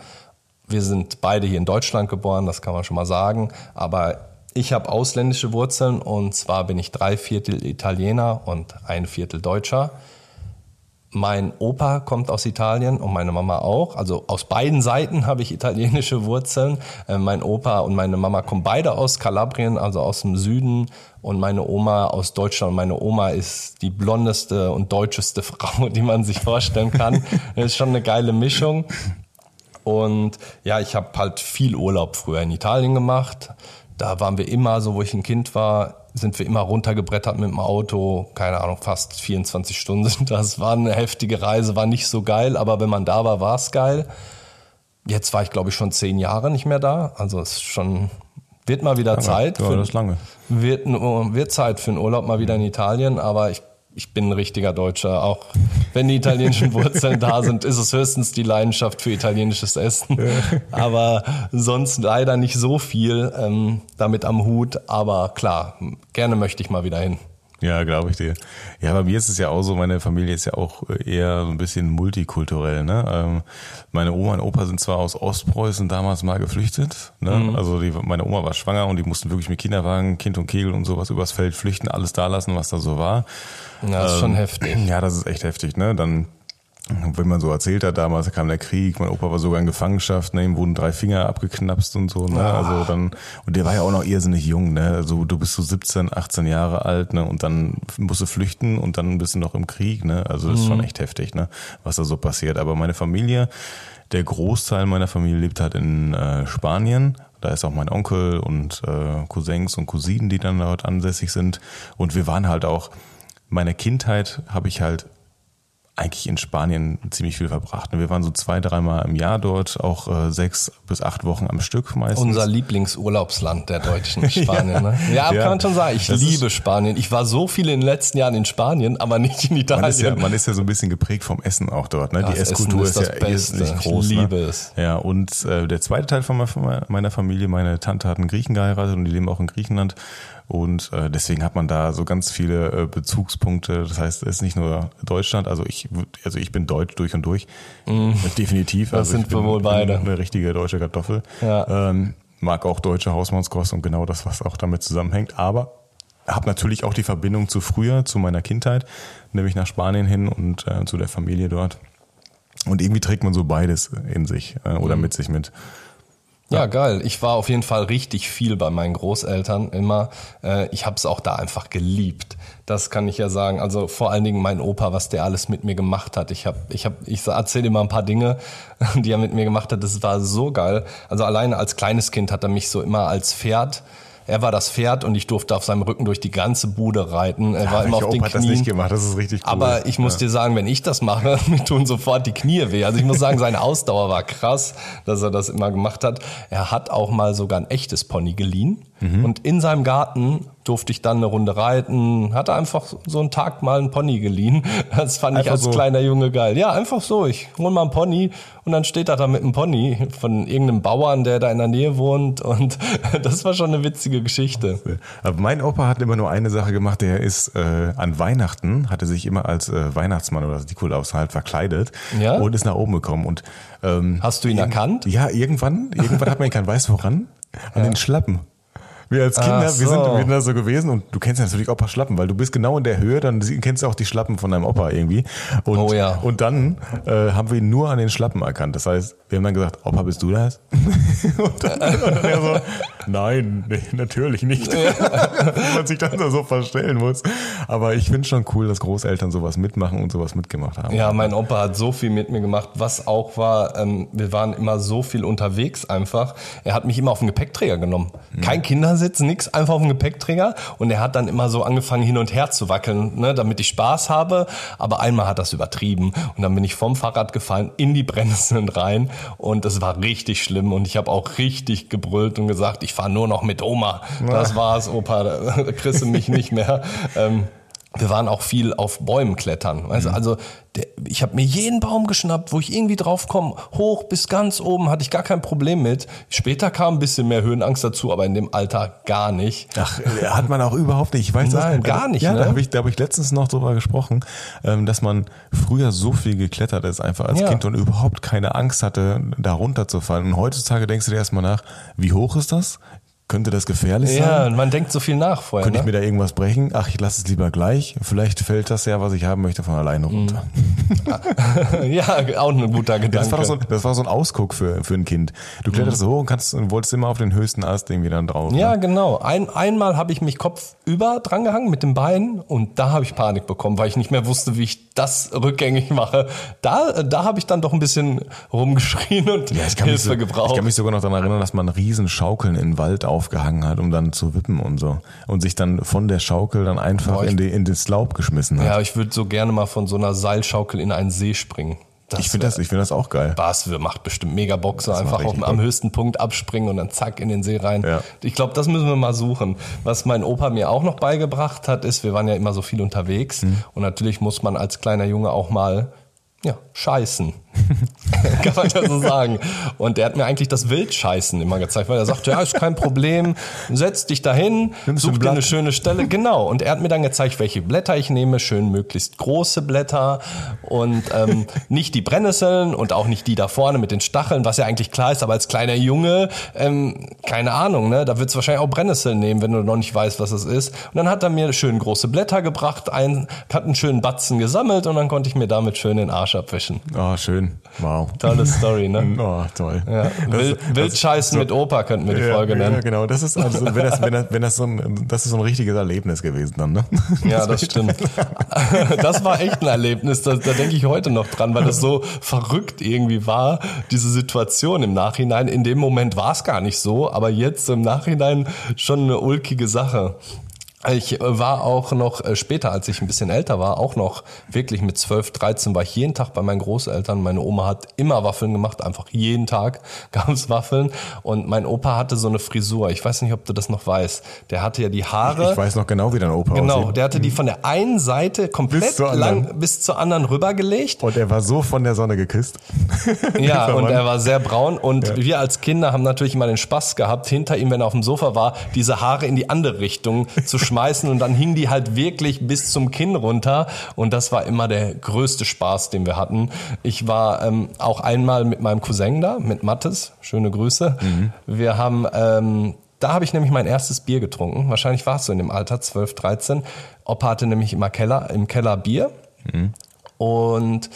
[SPEAKER 2] Wir sind beide hier in Deutschland geboren, das kann man schon mal sagen. Aber ich habe ausländische Wurzeln und zwar bin ich drei Viertel Italiener und ein Viertel Deutscher. Mein Opa kommt aus Italien und meine Mama auch. Also aus beiden Seiten habe ich italienische Wurzeln. Äh, mein Opa und meine Mama kommen beide aus Kalabrien, also aus dem Süden. Und meine Oma aus Deutschland. Meine Oma ist die blondeste und deutscheste Frau, die man sich vorstellen kann. Das ist schon eine geile Mischung. Und ja, ich habe halt viel Urlaub früher in Italien gemacht. Da waren wir immer, so wo ich ein Kind war, sind wir immer runtergebrettert mit dem Auto, keine Ahnung, fast 24 Stunden sind das. War eine heftige Reise, war nicht so geil, aber wenn man da war, war es geil. Jetzt war ich, glaube ich, schon zehn Jahre nicht mehr da. Also es ist schon, wird mal wieder Zeit.
[SPEAKER 1] Ja,
[SPEAKER 2] für,
[SPEAKER 1] das ist lange.
[SPEAKER 2] Wird, wird Zeit für einen Urlaub mal wieder in Italien, aber ich ich bin ein richtiger Deutscher. Auch wenn die italienischen Wurzeln da sind, ist es höchstens die Leidenschaft für italienisches Essen. Aber sonst leider nicht so viel ähm, damit am Hut. Aber klar, gerne möchte ich mal wieder hin.
[SPEAKER 1] Ja, glaube ich dir. Ja, bei mir ist es ja auch so, meine Familie ist ja auch eher so ein bisschen multikulturell. Ne? Ähm, meine Oma und Opa sind zwar aus Ostpreußen damals mal geflüchtet. Ne? Mhm. Also die, meine Oma war schwanger und die mussten wirklich mit Kinderwagen, Kind und Kegel und sowas übers Feld flüchten, alles da lassen, was da so war.
[SPEAKER 2] Ja, das ist schon ähm, heftig.
[SPEAKER 1] Ja, das ist echt heftig. Ne? Dann wenn man so erzählt hat, damals kam der Krieg, mein Opa war sogar in Gefangenschaft, ne, ihm wurden drei Finger abgeknapst und so, ne, ah. also dann, und der war ja auch noch irrsinnig jung, ne, also du bist so 17, 18 Jahre alt, ne, und dann musst du flüchten und dann bist du noch im Krieg, ne, also das ist schon mhm. echt heftig, ne, was da so passiert, aber meine Familie, der Großteil meiner Familie lebt halt in äh, Spanien, da ist auch mein Onkel und äh, Cousins und Cousinen, die dann dort ansässig sind und wir waren halt auch, meine Kindheit habe ich halt eigentlich in Spanien ziemlich viel verbracht. Wir waren so zwei, dreimal im Jahr dort, auch äh, sechs bis acht Wochen am Stück meistens.
[SPEAKER 2] Unser Lieblingsurlaubsland der Deutschen, Spanien. ja, ne? ja, ja, kann man schon sagen. Ich das liebe Spanien. Ich war so viel in den letzten Jahren in Spanien, aber nicht in Italien.
[SPEAKER 1] Man ist ja, man ist ja so ein bisschen geprägt vom Essen auch dort. Ne? Die Esskultur ist, ist, ja nicht groß.
[SPEAKER 2] Ich liebe
[SPEAKER 1] ne?
[SPEAKER 2] es.
[SPEAKER 1] Ja, und äh, der zweite Teil von meiner Familie, meine Tante hat einen Griechen geheiratet und die leben auch in Griechenland. Und äh, deswegen hat man da so ganz viele äh, Bezugspunkte. Das heißt, es ist nicht nur Deutschland, also ich, also ich bin deutsch durch und durch. Mm. Definitiv.
[SPEAKER 2] Das
[SPEAKER 1] also
[SPEAKER 2] sind wir wohl beide.
[SPEAKER 1] Eine richtige deutsche Kartoffel. Ja. Ähm, mag auch deutsche Hausmannskost und genau das, was auch damit zusammenhängt. Aber habe natürlich auch die Verbindung zu früher, zu meiner Kindheit, nämlich nach Spanien hin und äh, zu der Familie dort. Und irgendwie trägt man so beides in sich äh, oder mhm. mit sich mit.
[SPEAKER 2] Ja, geil. Ich war auf jeden Fall richtig viel bei meinen Großeltern immer. Äh, ich habe es auch da einfach geliebt. Das kann ich ja sagen. Also vor allen Dingen mein Opa, was der alles mit mir gemacht hat. Ich habe, ich habe, ich erzähle mal ein paar Dinge, die er mit mir gemacht hat. Das war so geil. Also alleine als kleines Kind hat er mich so immer als Pferd er war das Pferd und ich durfte auf seinem Rücken durch die ganze Bude reiten. Er ja, war immer auf den
[SPEAKER 1] hat
[SPEAKER 2] Knien.
[SPEAKER 1] das nicht gemacht, das ist richtig cool.
[SPEAKER 2] Aber ich muss ja. dir sagen, wenn ich das mache, mir tun sofort die Knie weh. Also ich muss sagen, seine Ausdauer war krass, dass er das immer gemacht hat. Er hat auch mal sogar ein echtes Pony geliehen. Mhm. Und in seinem Garten durfte ich dann eine Runde reiten, hatte einfach so einen Tag mal einen Pony geliehen. Das fand einfach ich als so. kleiner Junge geil. Ja, einfach so. Ich hol mal einen Pony und dann steht er da mit einem Pony von irgendeinem Bauern, der da in der Nähe wohnt und das war schon eine witzige Geschichte.
[SPEAKER 1] Aber mein Opa hat immer nur eine Sache gemacht, der ist äh, an Weihnachten, hatte sich immer als äh, Weihnachtsmann oder Nikolaus halt verkleidet ja? und ist nach oben gekommen und
[SPEAKER 2] ähm, Hast du ihn erkannt?
[SPEAKER 1] Ja, irgendwann, irgendwann hat man ihn kein Weiß woran, an ja. den Schlappen. Wir als Kinder, so. wir, sind, wir sind da so gewesen und du kennst ja natürlich Opa Schlappen, weil du bist genau in der Höhe, dann kennst du auch die Schlappen von deinem Opa irgendwie. Und, oh ja. Und dann äh, haben wir ihn nur an den Schlappen erkannt. Das heißt, wir haben dann gesagt, Opa, bist du das? und, dann, und dann er so, nein, nee, natürlich nicht. Wie man sich dann so verstellen muss. Aber ich finde schon cool, dass Großeltern sowas mitmachen und sowas mitgemacht haben.
[SPEAKER 2] Ja, mein Opa hat so viel mit mir gemacht, was auch war, ähm, wir waren immer so viel unterwegs einfach. Er hat mich immer auf den Gepäckträger genommen. Kein Kinder Kindersitz, nix, einfach auf dem Gepäckträger. Und er hat dann immer so angefangen hin und her zu wackeln, ne, damit ich Spaß habe. Aber einmal hat das übertrieben und dann bin ich vom Fahrrad gefallen in die Brennnesseln rein und es war richtig schlimm und ich habe auch richtig gebrüllt und gesagt, ich fahre nur noch mit Oma. Das war's, Opa, da kriegst du mich nicht mehr. Ähm, wir waren auch viel auf Bäumen klettern. Also, mhm. also der, ich habe mir jeden Baum geschnappt, wo ich irgendwie drauf komme. Hoch bis ganz oben hatte ich gar kein Problem mit. Später kam ein bisschen mehr Höhenangst dazu, aber in dem Alter gar nicht.
[SPEAKER 1] Ach, äh, hat man auch überhaupt nicht. Ich weiß
[SPEAKER 2] Nein, das, gar nicht.
[SPEAKER 1] Ja,
[SPEAKER 2] ne?
[SPEAKER 1] da habe ich, da hab ich letztens noch drüber gesprochen, ähm, dass man früher so viel geklettert ist, einfach als ja. Kind und überhaupt keine Angst hatte, da runterzufallen. Und heutzutage denkst du dir erstmal nach, wie hoch ist das? Könnte das gefährlich
[SPEAKER 2] sein? Ja, man denkt so viel nach vorher.
[SPEAKER 1] Könnte ne? ich mir da irgendwas brechen? Ach, ich lasse es lieber gleich. Vielleicht fällt das ja, was ich haben möchte, von alleine runter.
[SPEAKER 2] Mm. ja, auch ein guter Gedanke.
[SPEAKER 1] Das war, so, das war so ein Ausguck für, für ein Kind. Du kletterst mm. hoch und kannst und wolltest immer auf den höchsten Ast irgendwie dann drauf.
[SPEAKER 2] Ja, ne? genau. Ein, einmal habe ich mich kopfüber drangehangen mit dem Bein und da habe ich Panik bekommen, weil ich nicht mehr wusste, wie ich das rückgängig mache. Da, da habe ich dann doch ein bisschen rumgeschrien und
[SPEAKER 1] ja, Hilfe
[SPEAKER 2] so, gebraucht.
[SPEAKER 1] Ich kann mich sogar noch daran erinnern, dass man riesen Schaukeln in den Wald aufgehangen hat, um dann zu wippen und so. Und sich dann von der Schaukel dann einfach
[SPEAKER 2] Boah,
[SPEAKER 1] in, die, in das Laub geschmissen hat.
[SPEAKER 2] Ja, ich würde so gerne mal von so einer Seilschaukel in einen See springen. Das
[SPEAKER 1] ich finde das, ich finde das auch geil.
[SPEAKER 2] Bas macht bestimmt mega Bock, einfach auf, am höchsten Punkt abspringen und dann zack in den See rein.
[SPEAKER 1] Ja.
[SPEAKER 2] Ich glaube, das müssen wir mal suchen. Was mein Opa mir auch noch beigebracht hat, ist, wir waren ja immer so viel unterwegs
[SPEAKER 1] Mhm.
[SPEAKER 2] und natürlich muss man als kleiner Junge auch mal ja, scheißen. Kann man ja so sagen. Und der hat mir eigentlich das Wildscheißen immer gezeigt, weil er sagte, ja, ist kein Problem, setz dich dahin,
[SPEAKER 1] Nimmst
[SPEAKER 2] such dir eine schöne Stelle. Genau. Und er hat mir dann gezeigt, welche Blätter ich nehme, schön möglichst große Blätter und ähm, nicht die Brennnesseln und auch nicht die da vorne mit den Stacheln, was ja eigentlich klar ist, aber als kleiner Junge, ähm, keine Ahnung, ne, da wird's wahrscheinlich auch Brennnesseln nehmen, wenn du noch nicht weißt, was es ist. Und dann hat er mir schön große Blätter gebracht, ein, hat einen schönen Batzen gesammelt und dann konnte ich mir damit schön den Arsch abwischen.
[SPEAKER 1] Oh, schön. Wow.
[SPEAKER 2] Tolle Story, ne?
[SPEAKER 1] Oh, toll.
[SPEAKER 2] Ja. Wild, Wildscheißen mit Opa könnten wir die Folge
[SPEAKER 1] ja,
[SPEAKER 2] nennen.
[SPEAKER 1] Ja, genau. Das ist, also, wenn das, wenn das, wenn das so ein, das ist so ein richtiges Erlebnis gewesen dann, ne?
[SPEAKER 2] Ja, das stimmt. Das war echt ein Erlebnis. Da, da denke ich heute noch dran, weil das so verrückt irgendwie war, diese Situation im Nachhinein. In dem Moment war es gar nicht so, aber jetzt im Nachhinein schon eine ulkige Sache. Ich äh, war auch noch äh, später, als ich ein bisschen älter war, auch noch wirklich mit 12, 13 war ich jeden Tag bei meinen Großeltern. Meine Oma hat immer Waffeln gemacht, einfach jeden Tag gab es Waffeln. Und mein Opa hatte so eine Frisur. Ich weiß nicht, ob du das noch weißt. Der hatte ja die Haare.
[SPEAKER 1] Ich weiß noch genau, wie dein Opa
[SPEAKER 2] Genau,
[SPEAKER 1] aussieht.
[SPEAKER 2] der hatte die von der einen Seite komplett
[SPEAKER 1] Bis
[SPEAKER 2] lang bis zur anderen rübergelegt.
[SPEAKER 1] Und er war so von der Sonne geküsst.
[SPEAKER 2] Ja, und er war sehr braun und wir als Kinder haben natürlich immer den Spaß gehabt, hinter ihm, wenn er auf dem Sofa war, diese Haare in die andere Richtung zu schmeißen und dann hingen die halt wirklich bis zum Kinn runter und das war immer der größte Spaß, den wir hatten. Ich war ähm, auch einmal mit meinem Cousin da, mit Mattes, schöne Grüße. Wir haben ähm, da habe ich nämlich mein erstes Bier getrunken. Wahrscheinlich war es so in dem Alter, 12, 13. Opa hatte nämlich immer Keller, im Keller Bier. Und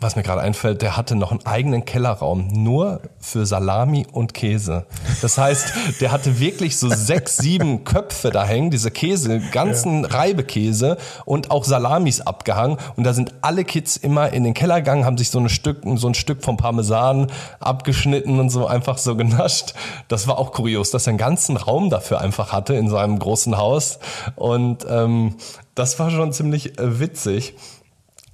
[SPEAKER 2] was mir gerade einfällt, der hatte noch einen eigenen Kellerraum nur für Salami und Käse. Das heißt, der hatte wirklich so sechs, sieben Köpfe da hängen, diese Käse, ganzen Reibekäse und auch Salamis abgehangen. Und da sind alle Kids immer in den Keller gegangen, haben sich so, ein Stück, so ein Stück vom Parmesan abgeschnitten und so einfach so genascht. Das war auch kurios, dass er einen ganzen Raum dafür einfach hatte in seinem großen Haus. Und ähm, das war schon ziemlich äh, witzig.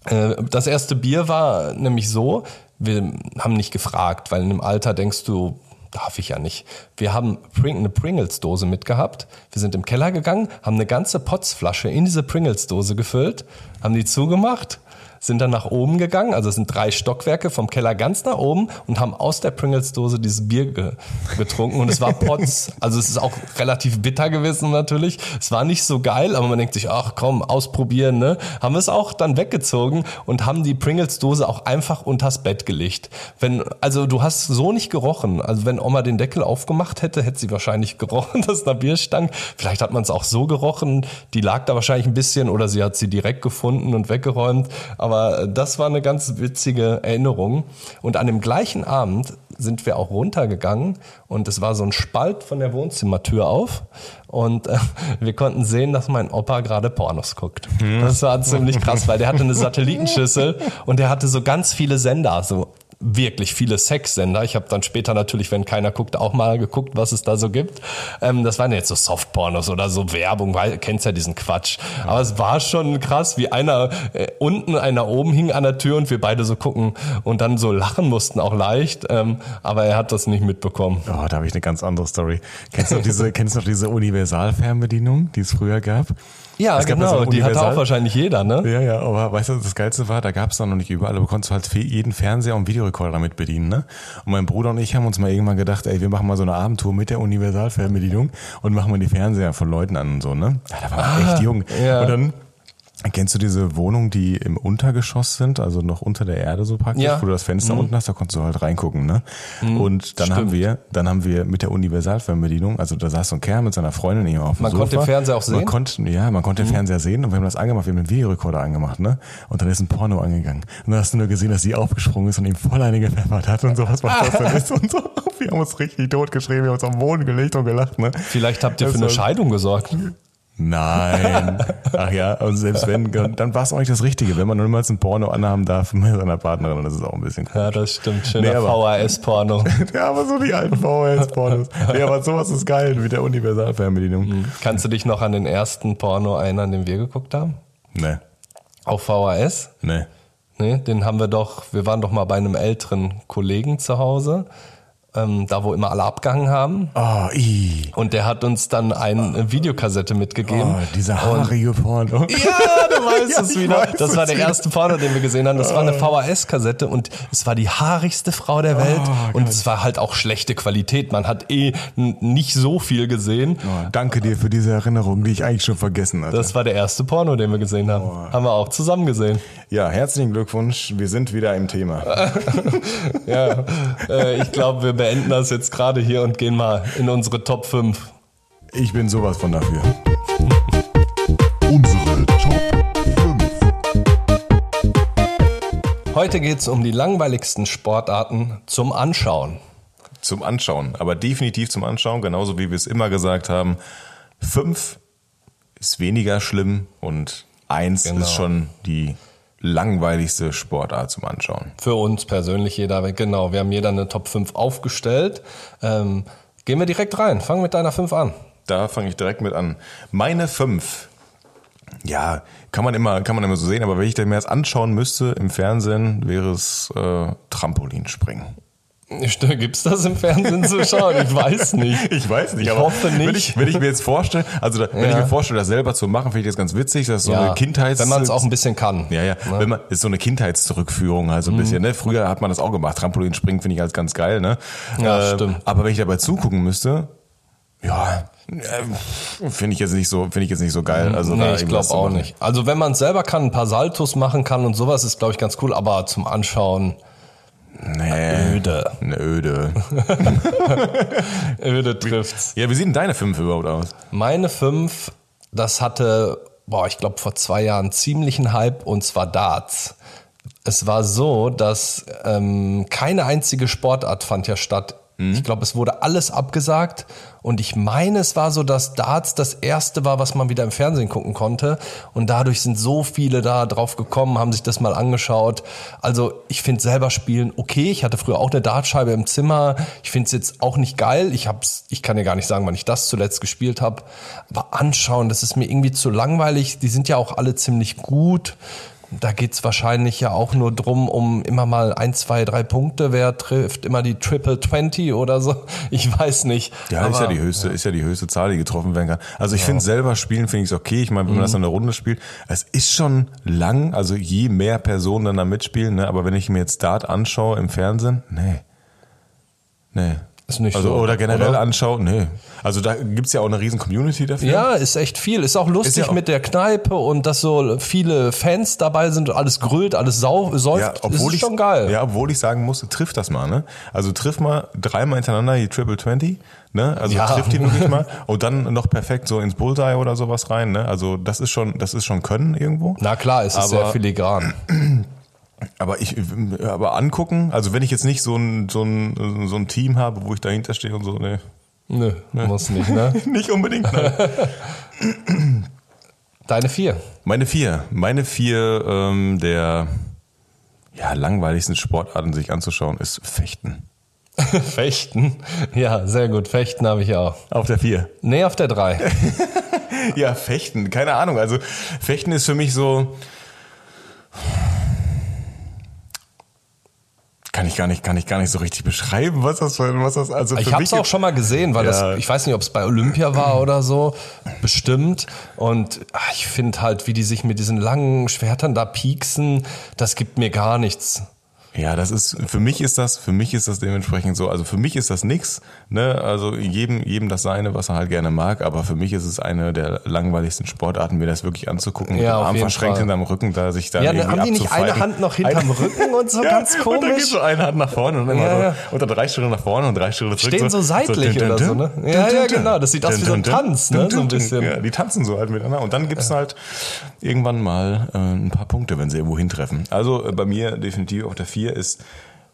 [SPEAKER 2] Äh, Das erste Bier war nämlich so, wir haben nicht gefragt, weil in dem Alter denkst du, darf ich ja nicht. Wir haben eine Pringles-Dose mitgehabt. Wir sind im Keller gegangen, haben eine ganze Potzflasche in diese Pringles-Dose gefüllt, haben die zugemacht, sind dann nach oben gegangen, also es sind drei Stockwerke vom Keller ganz nach oben und haben aus der Pringles-Dose dieses Bier ge getrunken und es war Potz. Also es ist auch relativ bitter gewesen natürlich. Es war nicht so geil, aber man denkt sich, ach komm, ausprobieren, ne? Haben es auch dann weggezogen und haben die Pringles-Dose auch einfach unters Bett gelegt. Wenn, also du hast so nicht gerochen. Also wenn Oma den Deckel aufgemacht hätte, hätte sie wahrscheinlich gerochen, dass da Bier stank. Vielleicht hat man es auch so gerochen. Die lag da wahrscheinlich ein bisschen oder sie hat sie direkt gefunden und weggeräumt. Aber das war eine ganz witzige Erinnerung. Und an dem gleichen Abend sind wir auch runtergegangen und es war so ein Spalt von der Wohnzimmertür auf und äh, wir konnten sehen, dass mein Opa gerade Pornos guckt. Das war ziemlich krass, weil der hatte eine Satellitenschüssel und der hatte so ganz viele Sender, so wirklich viele Sexsender. Ich habe dann später natürlich, wenn keiner guckte, auch mal geguckt, was es da so gibt. Ähm, das waren jetzt so Softpornos oder so Werbung, weil kennst ja diesen Quatsch. Aber es war schon krass, wie einer äh, unten, einer oben hing an der Tür und wir beide so gucken und dann so lachen mussten auch leicht. Ähm, aber er hat das nicht mitbekommen.
[SPEAKER 1] Oh, da habe ich eine ganz andere Story. Kennst du diese, kennst du diese Universalfernbedienung, die es früher gab?
[SPEAKER 2] Ja,
[SPEAKER 1] Es gab
[SPEAKER 2] genau.
[SPEAKER 1] so
[SPEAKER 2] die hatte auch wahrscheinlich jeder, ne?
[SPEAKER 1] Ja, ja, aber weißt du, das Geilste war, da gab es noch nicht überall, aber du konntest halt für jeden Fernseher und Videorekorder damit bedienen, ne? Und mein Bruder und ich haben uns mal irgendwann gedacht, ey, wir machen mal so eine Abendtour mit der Universalfernbedienung und machen mal die Fernseher von Leuten an und so, ne? Ja, da war man echt jung.
[SPEAKER 2] ja.
[SPEAKER 1] Und dann Kennst du diese Wohnungen, die im Untergeschoss sind, also noch unter der Erde so praktisch,
[SPEAKER 2] Ja. Mhm.
[SPEAKER 1] wo du das Fenster unten hast, da konntest du halt reingucken, ne? Und dann haben wir, dann haben wir mit der Universalfernbedienung, also da saß so ein Kerl mit seiner Freundin eben auf dem
[SPEAKER 2] Man
[SPEAKER 1] Sofa.
[SPEAKER 2] konnte den Fernseher auch sehen? Mhm.
[SPEAKER 1] Man konnte, ja, man konnte den Fernseher sehen und wir haben das angemacht, wir haben den Videorekorder angemacht, ne? Und dann ist ein Porno angegangen. Und dann hast du nur gesehen, dass sie aufgesprungen ist und ihm voll eine gepfeffert hat und sowas, was das denn ist und so. Wir haben uns richtig totgeschrieben, wir haben uns am Boden gelegt und gelacht, ne?
[SPEAKER 2] Vielleicht habt ihr
[SPEAKER 1] Das
[SPEAKER 2] für eine Scheidung gesorgt.
[SPEAKER 1] Nein. Ach ja, und selbst wenn, dann war es auch nicht das Richtige. Wenn man niemals ein Porno anhaben darf mit seiner Partnerin, das ist auch ein bisschen
[SPEAKER 2] cool. Ja, das stimmt. Schöner nee, VHS-Porno.
[SPEAKER 1] ja, aber so die alten VHS-Pornos. Nee, aber sowas ist geil mit der Universalfernbedienung. Mhm.
[SPEAKER 2] Kannst du dich noch an den ersten Porno erinnern, den wir geguckt haben?
[SPEAKER 1] Nee.
[SPEAKER 2] Auf VHS?
[SPEAKER 1] Nee.
[SPEAKER 2] Nee, den haben wir doch, wir waren doch mal bei einem älteren Kollegen zu Hause ähm, da wo immer alle abgehangen haben.
[SPEAKER 1] Oh, i.
[SPEAKER 2] Und der hat uns dann eine Videokassette mitgegeben. Oh,
[SPEAKER 1] dieser haarige Porno.
[SPEAKER 2] Ja, du weißt ja, es wieder. Das war der wieder. erste Porno, den wir gesehen haben. Das war eine oh. VHS-Kassette und es war die haarigste Frau der Welt oh, und es war halt auch schlechte Qualität. Man hat eh nicht so viel gesehen.
[SPEAKER 1] Oh, danke dir für diese Erinnerung, die ich eigentlich schon vergessen hatte.
[SPEAKER 2] Das war der erste Porno, den wir gesehen haben. Oh. Haben wir auch zusammen gesehen.
[SPEAKER 1] Ja, herzlichen Glückwunsch. Wir sind wieder im Thema.
[SPEAKER 2] ja, äh, ich glaube, wir beenden das jetzt gerade hier und gehen mal in unsere Top 5.
[SPEAKER 1] Ich bin sowas von dafür. Unsere Top
[SPEAKER 2] 5. Heute geht es um die langweiligsten Sportarten zum Anschauen.
[SPEAKER 1] Zum Anschauen, aber definitiv zum Anschauen, genauso wie wir es immer gesagt haben. Fünf ist weniger schlimm und eins genau. ist schon die langweiligste Sportart zum Anschauen?
[SPEAKER 2] Für uns persönlich jeder, genau. Wir haben jeder eine Top 5 aufgestellt. Ähm, gehen wir direkt rein. Fang mit deiner 5 an.
[SPEAKER 1] Da fange ich direkt mit an. Meine 5. Ja, kann man immer, kann man immer so sehen, aber wenn ich mir das anschauen müsste im Fernsehen, wäre es äh, Trampolinspringen.
[SPEAKER 2] Gibt's das im Fernsehen zu schauen? Ich weiß nicht.
[SPEAKER 1] Ich weiß nicht.
[SPEAKER 2] Ich aber hoffe nicht.
[SPEAKER 1] Wenn ich, wenn ich mir jetzt vorstelle, also da, wenn ja. ich mir vorstelle, das selber zu machen, finde ich das ganz witzig. Das ist so ja, eine Kindheits.
[SPEAKER 2] Wenn man es auch ein bisschen kann.
[SPEAKER 1] Ja, ja. Ne? Wenn man ist so eine Kindheitszurückführung, also ein mhm. bisschen. Ne? Früher hat man das auch gemacht. Trampolinspringen finde ich als ganz geil. Ne?
[SPEAKER 2] Ja, äh, stimmt.
[SPEAKER 1] Aber wenn ich dabei zugucken müsste, ja, äh, finde ich jetzt nicht so, finde ich jetzt nicht so geil. Also
[SPEAKER 2] nee, ich glaube auch nicht. Also wenn man es selber kann, ein paar Saltos machen kann und sowas, ist glaube ich ganz cool. Aber zum Anschauen
[SPEAKER 1] Nee.
[SPEAKER 2] Öde.
[SPEAKER 1] Eine öde.
[SPEAKER 2] öde trifft's.
[SPEAKER 1] Ja, wie sieht denn deine fünf überhaupt aus?
[SPEAKER 2] Meine fünf, das hatte, boah, ich glaube vor zwei Jahren ziemlichen Hype und zwar Darts. Es war so, dass ähm, keine einzige Sportart fand ja statt Mhm. Ich glaube, es wurde alles abgesagt und ich meine, es war so, dass Darts das erste war, was man wieder im Fernsehen gucken konnte und dadurch sind so viele da drauf gekommen, haben sich das mal angeschaut. Also ich finde selber Spielen okay. Ich hatte früher auch eine Dartscheibe im Zimmer. Ich finde es jetzt auch nicht geil. Ich hab's, ich kann ja gar nicht sagen, wann ich das zuletzt gespielt habe. Aber anschauen, das ist mir irgendwie zu langweilig. Die sind ja auch alle ziemlich gut. Da geht's wahrscheinlich ja auch nur drum, um immer mal ein, zwei, drei Punkte. Wer trifft immer die Triple 20 oder so? Ich weiß nicht.
[SPEAKER 1] Ja, Aber, ist ja die höchste, ja. ist ja die höchste Zahl, die getroffen werden kann. Also ich ja. finde selber spielen finde ich es okay. Ich meine, wenn man mhm. das in einer Runde spielt, es ist schon lang. Also je mehr Personen dann da mitspielen. Ne? Aber wenn ich mir jetzt Dart anschaue im Fernsehen, nee, nee.
[SPEAKER 2] Ist nicht
[SPEAKER 1] also,
[SPEAKER 2] so.
[SPEAKER 1] Oder generell oder? anschauen, nee. Also da gibt's ja auch eine riesen Community dafür.
[SPEAKER 2] Ja, ist echt viel. Ist auch lustig ist ja auch mit der Kneipe und dass so viele Fans dabei sind und alles grüllt, alles sau säuft. Ja,
[SPEAKER 1] obwohl
[SPEAKER 2] ist
[SPEAKER 1] ich,
[SPEAKER 2] schon geil.
[SPEAKER 1] Ja, obwohl ich sagen muss, trifft das mal, ne? Also triff mal dreimal hintereinander die Triple 20, ne? Also ja. trifft die wirklich mal und dann noch perfekt so ins Bullseye oder sowas rein, ne? Also das ist schon, das ist schon Können irgendwo.
[SPEAKER 2] Na klar, es ist Aber, sehr filigran.
[SPEAKER 1] Aber ich, aber angucken, also wenn ich jetzt nicht so ein, so ein, so ein Team habe, wo ich dahinter stehe und so, ne.
[SPEAKER 2] Nö, nee. muss nicht, ne?
[SPEAKER 1] nicht unbedingt, ne?
[SPEAKER 2] Deine vier.
[SPEAKER 1] Meine vier. Meine vier ähm, der ja, langweiligsten Sportarten sich anzuschauen ist Fechten.
[SPEAKER 2] Fechten? Ja, sehr gut. Fechten habe ich auch.
[SPEAKER 1] Auf der vier?
[SPEAKER 2] Nee, auf der drei.
[SPEAKER 1] ja, Fechten. Keine Ahnung. Also Fechten ist für mich so kann ich gar nicht, kann ich gar nicht so richtig beschreiben, was das, was das also.
[SPEAKER 2] ich habe es auch schon mal gesehen, weil ja. das, ich weiß nicht, ob es bei Olympia war oder so, bestimmt. Und ach, ich finde halt, wie die sich mit diesen langen Schwertern da pieksen, das gibt mir gar nichts.
[SPEAKER 1] Ja, das ist für mich ist das für mich ist das dementsprechend so. Also für mich ist das nix. Ne? Also jedem jedem das seine, was er halt gerne mag. Aber für mich ist es eine der langweiligsten Sportarten, mir das wirklich anzugucken.
[SPEAKER 2] Ja, mit dem
[SPEAKER 1] Arm verschränkt hinterm Rücken, da sich da
[SPEAKER 2] ja,
[SPEAKER 1] irgendwie
[SPEAKER 2] haben die nicht eine Hand noch hinterm Rücken und so ja, ganz komisch? Und dann geht
[SPEAKER 1] so eine Hand nach vorne und immer ja, so, oder drei Schritte nach vorne und drei Schritte zurück.
[SPEAKER 2] Stehen so, seitlich so, oder so, ne? Ja, ja, genau. Das sieht aus wie so ein Tanz, ne? So ein bisschen.
[SPEAKER 1] Ja, die tanzen so halt miteinander und dann gibt's halt irgendwann mal äh, ein paar Punkte, wenn sie irgendwo hintreffen. Also äh, bei mir definitiv auf der vier ist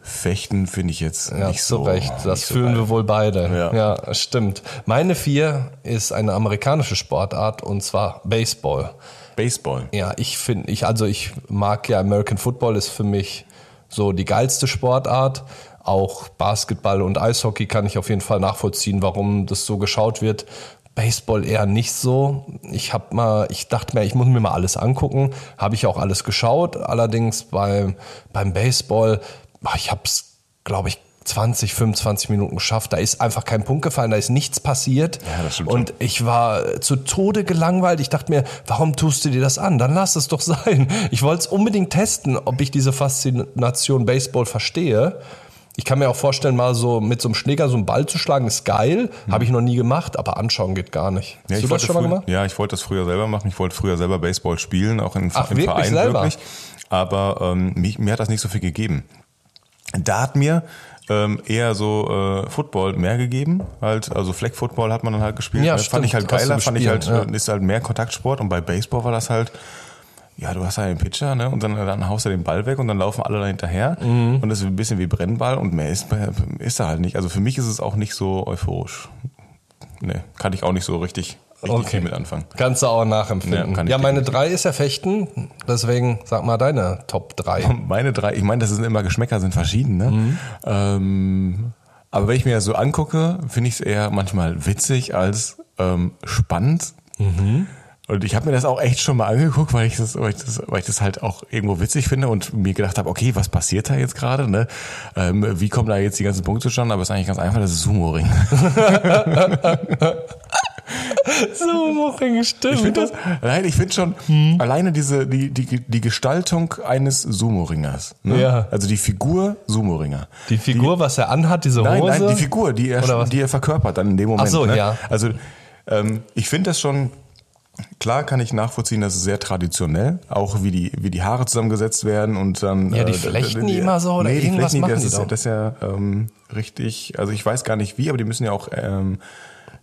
[SPEAKER 1] Fechten finde ich jetzt
[SPEAKER 2] Ja,
[SPEAKER 1] nicht so.
[SPEAKER 2] Recht. Das
[SPEAKER 1] so
[SPEAKER 2] fühlen wir wohl beide.
[SPEAKER 1] Ja.
[SPEAKER 2] Ja. stimmt. Meine vier ist eine amerikanische Sportart und zwar Baseball.
[SPEAKER 1] Baseball.
[SPEAKER 2] Ja, ich finde, ich, also ich mag ja American Football ist für mich so die geilste Sportart. Auch Basketball und Eishockey kann ich auf jeden Fall nachvollziehen, warum das so geschaut wird. Baseball eher nicht so. Ich habe mal, ich dachte mir, ich muss mir mal alles angucken. Habe ich auch alles geschaut. Allerdings beim beim Baseball, ah, ich habe es, glaube ich, 20, 25 Minuten geschafft. Da ist einfach kein Punkt gefallen, da ist nichts passiert.
[SPEAKER 1] Ja, das
[SPEAKER 2] Und ich war zu Tode gelangweilt. Ich dachte mir, warum tust du dir das an? Dann lass es doch sein. Ich wollte es unbedingt testen, ob ich diese Faszination Baseball verstehe. Ich kann mir auch vorstellen, mal so mit so einem Schläger so einen Ball zu schlagen, ist geil. Habe ich noch nie gemacht, aber anschauen geht gar nicht.
[SPEAKER 1] Ja,
[SPEAKER 2] Hast du das schon mal gemacht?
[SPEAKER 1] ja, ich wollte das früher selber machen. Ich wollte früher selber Baseball spielen, auch in,
[SPEAKER 2] Ach,
[SPEAKER 1] im
[SPEAKER 2] wirklich
[SPEAKER 1] Verein
[SPEAKER 2] selber?
[SPEAKER 1] wirklich. Aber ähm, mich, mir hat das nicht so viel gegeben. Da hat mir ähm, eher so äh, Football mehr gegeben, halt, also Flag Football hat man dann halt gespielt.
[SPEAKER 2] Ja,
[SPEAKER 1] ne? fand
[SPEAKER 2] stimmt,
[SPEAKER 1] ich halt geiler, fand ich halt,
[SPEAKER 2] ja.
[SPEAKER 1] äh, ist halt mehr Kontaktsport und bei Baseball war das halt, ja, du hast halt den Pitcher, ne, und dann, dann haust du den Ball weg und dann laufen alle da hinterher
[SPEAKER 2] Mhm.
[SPEAKER 1] und das ist ein bisschen wie Brennball und mehr ist, ist da halt nicht. Also für mich ist es auch nicht so euphorisch. Nee, kann ich auch nicht so richtig, richtig
[SPEAKER 2] Okay.
[SPEAKER 1] viel mit anfangen.
[SPEAKER 2] Kannst du auch nachempfinden.
[SPEAKER 1] Ja, kann ich
[SPEAKER 2] Ja, meine drei ist ja Fechten. Deswegen sag mal deine Top drei.
[SPEAKER 1] Meine drei, ich meine, das sind immer Geschmäcker, sind verschieden, ne?
[SPEAKER 2] Mhm.
[SPEAKER 1] Ähm, aber wenn ich mir das so angucke, finde ich es eher manchmal witzig als ähm, spannend.
[SPEAKER 2] Mhm.
[SPEAKER 1] Und ich habe mir das auch echt schon mal angeguckt, weil ich das, weil ich das, weil ich das halt auch irgendwo witzig finde und mir gedacht habe, okay, was passiert da jetzt gerade? Ne? Ähm, wie kommen da jetzt die ganzen Punkte zustande? Aber es ist eigentlich ganz einfach, das ist Sumo-Ring.
[SPEAKER 2] so, stimmt.
[SPEAKER 1] Ich finde das, nein, ich finde schon
[SPEAKER 2] Hm.
[SPEAKER 1] alleine diese die, die die Gestaltung eines Sumo-Ringers. Ne?
[SPEAKER 2] Ja.
[SPEAKER 1] Also die Figur Sumo-Ringer.
[SPEAKER 2] Die Figur, was er anhat, diese
[SPEAKER 1] Nein,
[SPEAKER 2] Hose.
[SPEAKER 1] nein, die Figur, die er, die er verkörpert dann in dem Moment.
[SPEAKER 2] Ach so,
[SPEAKER 1] ne?
[SPEAKER 2] ja.
[SPEAKER 1] Also ähm, ich finde das schon, klar kann ich nachvollziehen, das ist sehr traditionell, auch wie die, wie die Haare zusammengesetzt werden und dann...
[SPEAKER 2] Ja, die
[SPEAKER 1] äh,
[SPEAKER 2] flechten die immer so oder
[SPEAKER 1] nee, die
[SPEAKER 2] irgendwas
[SPEAKER 1] flechten
[SPEAKER 2] machen
[SPEAKER 1] das
[SPEAKER 2] die
[SPEAKER 1] ist,
[SPEAKER 2] doch.
[SPEAKER 1] Das ist ja ähm, richtig, also ich weiß gar nicht wie, aber die müssen ja auch... Ähm,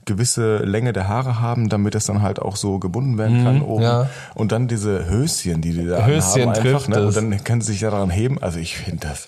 [SPEAKER 1] gewisse Länge der Haare haben, damit das dann halt auch so gebunden werden kann oben.
[SPEAKER 2] Mhm, ja.
[SPEAKER 1] Und dann diese Höschen, die die da
[SPEAKER 2] Höschen
[SPEAKER 1] haben einfach, ne? Und dann können sie sich ja daran heben. Also ich finde das...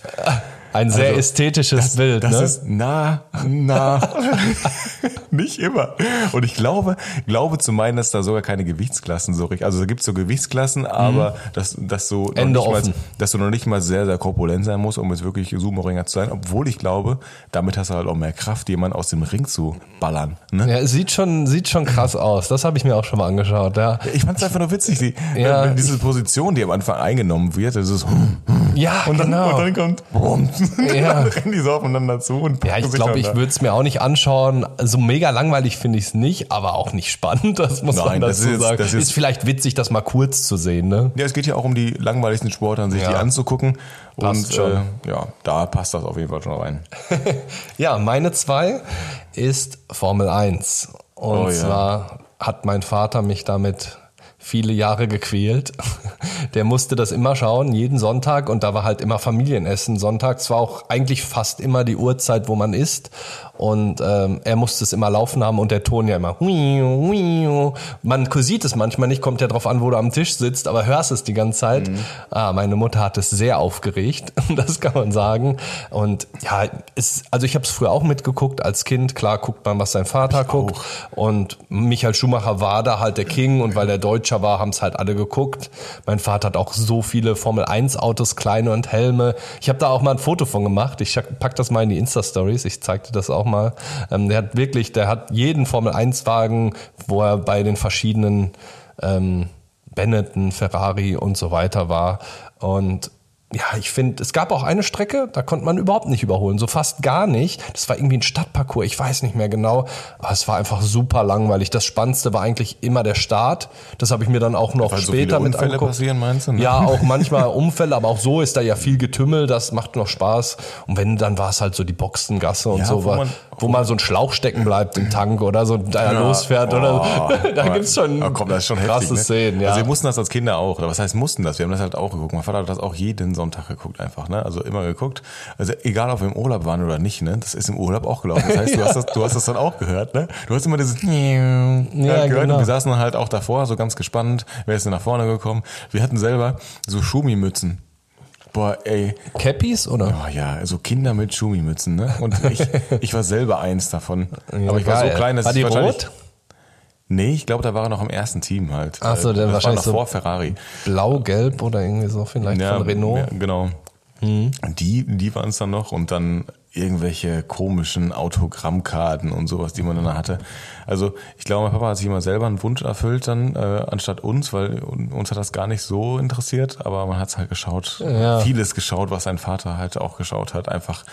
[SPEAKER 2] Ein sehr
[SPEAKER 1] Also,
[SPEAKER 2] ästhetisches Bild,
[SPEAKER 1] Das
[SPEAKER 2] ne?
[SPEAKER 1] ist na, na, nicht immer. Und ich glaube, glaube zu meinen, dass da sogar keine Gewichtsklassen so richtig, also da gibt's so Gewichtsklassen, aber dass, dass so noch
[SPEAKER 2] Mhm. Ende
[SPEAKER 1] nicht mal,
[SPEAKER 2] offen.
[SPEAKER 1] dass du noch nicht mal sehr, sehr korpulent sein musst, um jetzt wirklich Sumo-Ringer zu sein, obwohl ich glaube, damit hast du halt auch mehr Kraft, jemanden aus dem Ring zu ballern. Ne?
[SPEAKER 2] ja, es sieht schon, sieht schon krass aus. Das habe ich mir auch schon mal angeschau ja.
[SPEAKER 1] Ich fand's einfach nur witzig, die,
[SPEAKER 2] Ja,
[SPEAKER 1] diese Position, die am Anfang eingenommen wird, das ist
[SPEAKER 2] Ja,
[SPEAKER 1] und dann,
[SPEAKER 2] genau.
[SPEAKER 1] und dann kommt
[SPEAKER 2] Ja.
[SPEAKER 1] rennen die so aufeinander zu und
[SPEAKER 2] ja, ich glaube, ich würde es mir auch nicht anschauen. So mega langweilig finde ich es nicht, aber auch nicht spannend, das muss man
[SPEAKER 1] Nein, das
[SPEAKER 2] dazu
[SPEAKER 1] ist
[SPEAKER 2] sagen. ist,
[SPEAKER 1] ist-
[SPEAKER 2] vielleicht witzig, das mal kurz zu sehen, ne?
[SPEAKER 1] Ja, es geht ja auch um die langweiligsten Sportarten, sich
[SPEAKER 2] Ja.
[SPEAKER 1] die anzugucken.
[SPEAKER 2] Passt
[SPEAKER 1] und
[SPEAKER 2] schon.
[SPEAKER 1] Äh, ja, da passt das auf jeden Fall schon rein.
[SPEAKER 2] Ja, meine zwei ist Formel 1. Und
[SPEAKER 1] Oh ja.
[SPEAKER 2] zwar hat mein Vater mich damit viele Jahre gequält. Der musste das immer schauen, jeden Sonntag. Und da war halt immer Familienessen sonntags. war auch eigentlich fast immer die Uhrzeit, wo man isst. Und ähm, er musste es immer laufen haben und der Ton ja immer. Man sieht es manchmal nicht, kommt ja drauf an, wo du am Tisch sitzt, aber hörst es die ganze Zeit. Ah, meine Mutter hat es sehr aufgeregt, das kann man sagen. Und ja, es, also ich habe es früher auch mitgeguckt als Kind. Klar guckt man, was sein Vater guckt. Und Michael Schumacher war da halt der King und weil der Deutscher war, haben es halt alle geguckt. Mein Vater hat auch so viele Formel 1 Autos, kleine und Helme. Ich habe da auch mal ein Foto von gemacht. Ich pack das mal in die Insta-Stories. Ich zeig dir das auch mal. Ähm, der hat wirklich, der hat jeden Formel 1 Wagen, wo er bei den verschiedenen ähm, Benetton, Ferrari und so weiter war. Und ja, ich finde, es gab auch eine Strecke, da konnte man überhaupt nicht überholen, so fast gar nicht. Das war irgendwie ein Stadtparcours, ich weiß nicht mehr genau, aber es war einfach super langweilig. Das Spannendste war eigentlich immer der Start. Das habe ich mir dann auch noch
[SPEAKER 1] Weil so
[SPEAKER 2] später
[SPEAKER 1] viele
[SPEAKER 2] mit
[SPEAKER 1] Unfälle
[SPEAKER 2] angeguckt.
[SPEAKER 1] passieren, meinst du, ne?
[SPEAKER 2] Ja, auch manchmal Unfälle, aber auch so ist da ja viel Getümmel, das macht noch Spaß. Und wenn, dann war es halt so die Boxengasse und
[SPEAKER 1] Ja,
[SPEAKER 2] so,
[SPEAKER 1] wo
[SPEAKER 2] wo,
[SPEAKER 1] man-
[SPEAKER 2] wo mal so ein Schlauch stecken bleibt im Tank oder so da losfährt oder
[SPEAKER 1] Oh,
[SPEAKER 2] da
[SPEAKER 1] aber-
[SPEAKER 2] gibt's schon
[SPEAKER 1] oh, komm, das ist schon
[SPEAKER 2] krasse
[SPEAKER 1] heftig, ne?
[SPEAKER 2] Szenen, ja.
[SPEAKER 1] Also wir mussten das als Kinder auch. Oder was heißt mussten das? Wir haben das halt auch geguckt. Mein Vater hat das auch jeden Sonntag geguckt einfach. Ne? Also immer geguckt. Also egal, ob wir im Urlaub waren oder nicht. Ne? Das ist im Urlaub auch gelaufen. Das heißt, du hast das, du hast das dann auch gehört. Ne? Du hast immer dieses ja, gehört.
[SPEAKER 2] genau.
[SPEAKER 1] Und wir saßen dann halt auch davor, so ganz gespannt. Wer ist denn nach vorne gekommen? Wir hatten selber so Schumimützen. Boah, ey.
[SPEAKER 2] Cappies oder?
[SPEAKER 1] Oh ja, also Kinder mit Schumimützen, ne? Und ich, ich war selber eins davon.
[SPEAKER 2] Ja,
[SPEAKER 1] Aber ich war so klein, dass
[SPEAKER 2] War
[SPEAKER 1] ich
[SPEAKER 2] die
[SPEAKER 1] wahrscheinlich...
[SPEAKER 2] rot?
[SPEAKER 1] Nee, ich glaube, da war er noch im ersten Team halt.
[SPEAKER 2] Ach so,
[SPEAKER 1] Äh,
[SPEAKER 2] dann
[SPEAKER 1] das
[SPEAKER 2] wahrscheinlich
[SPEAKER 1] war
[SPEAKER 2] so-
[SPEAKER 1] noch vor Ferrari.
[SPEAKER 2] Blau, gelb oder irgendwie so vielleicht von Renault.
[SPEAKER 1] Ja, genau.
[SPEAKER 2] Mhm.
[SPEAKER 1] Die, die waren es dann noch und dann irgendwelche komischen Autogrammkarten und sowas, die man dann hatte. Also ich glaube, mein Papa hat sich immer selber einen Wunsch erfüllt dann, äh, anstatt uns, weil uns hat das gar nicht so interessiert, aber man hat es halt geschaut,
[SPEAKER 2] Ja.
[SPEAKER 1] vieles geschaut, was sein Vater halt auch geschaut hat, einfach.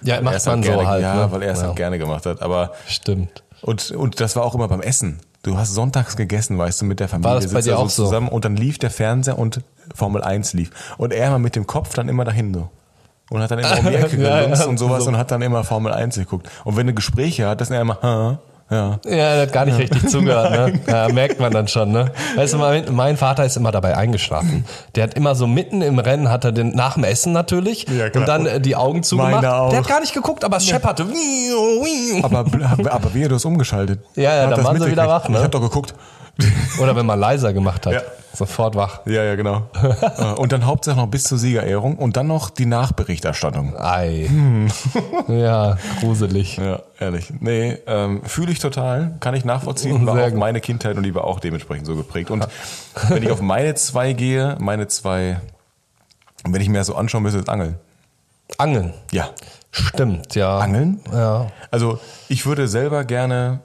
[SPEAKER 2] Ja,
[SPEAKER 1] er
[SPEAKER 2] macht
[SPEAKER 1] es
[SPEAKER 2] man so
[SPEAKER 1] gerne,
[SPEAKER 2] halt.
[SPEAKER 1] Ja,
[SPEAKER 2] ne?
[SPEAKER 1] weil er es
[SPEAKER 2] ja.
[SPEAKER 1] halt gerne gemacht hat. Aber
[SPEAKER 2] Stimmt.
[SPEAKER 1] Und, und das war auch immer beim Essen. Du hast sonntags gegessen, weißt du, mit der Familie.
[SPEAKER 2] War das bei
[SPEAKER 1] sitzt
[SPEAKER 2] dir auch so?
[SPEAKER 1] zusammen und dann lief der Fernseher und Formel 1 lief. Und er immer mit dem Kopf dann immer dahin so. Und hat dann immer um die Ecke
[SPEAKER 2] Ja,
[SPEAKER 1] gelunzt
[SPEAKER 2] ja,
[SPEAKER 1] und sowas
[SPEAKER 2] so.
[SPEAKER 1] und hat dann immer Formel 1 geguckt. Und wenn du Gespräche hattest, dann er immer, ha, ja.
[SPEAKER 2] Ja, er hat gar nicht richtig zugehört, ne? Ja, merkt man dann schon, ne? Weißt du, mein, mein Vater ist immer dabei eingeschlafen. Der hat immer so mitten im Rennen, hat er den, nach dem Essen natürlich,
[SPEAKER 1] Ja,
[SPEAKER 2] und dann äh, die Augen zugemacht.
[SPEAKER 1] Meine auch.
[SPEAKER 2] Der hat gar nicht geguckt, aber es schepperte.
[SPEAKER 1] Aber, aber wie er das umgeschaltet.
[SPEAKER 2] Ja, ja, dann waren sie wieder wach, ne?
[SPEAKER 1] Ich hab doch geguckt.
[SPEAKER 2] Oder wenn man leiser gemacht hat.
[SPEAKER 1] Ja.
[SPEAKER 2] Sofort wach.
[SPEAKER 1] Ja, ja, genau. Äh, und dann Hauptsache noch bis zur Siegerehrung und dann noch die Nachberichterstattung.
[SPEAKER 2] Ei. Ja, gruselig.
[SPEAKER 1] Ja, ehrlich. Nee, ähm, fühle ich total, kann ich nachvollziehen, war
[SPEAKER 2] Sehr
[SPEAKER 1] auch meine Kindheit und die war auch dementsprechend so geprägt. Und wenn ich auf meine zwei gehe, meine zwei, wenn ich mir das so anschauen müsste, ist Angeln.
[SPEAKER 2] Angeln.
[SPEAKER 1] Ja.
[SPEAKER 2] Stimmt, ja.
[SPEAKER 1] Angeln?
[SPEAKER 2] Ja.
[SPEAKER 1] Also ich würde selber gerne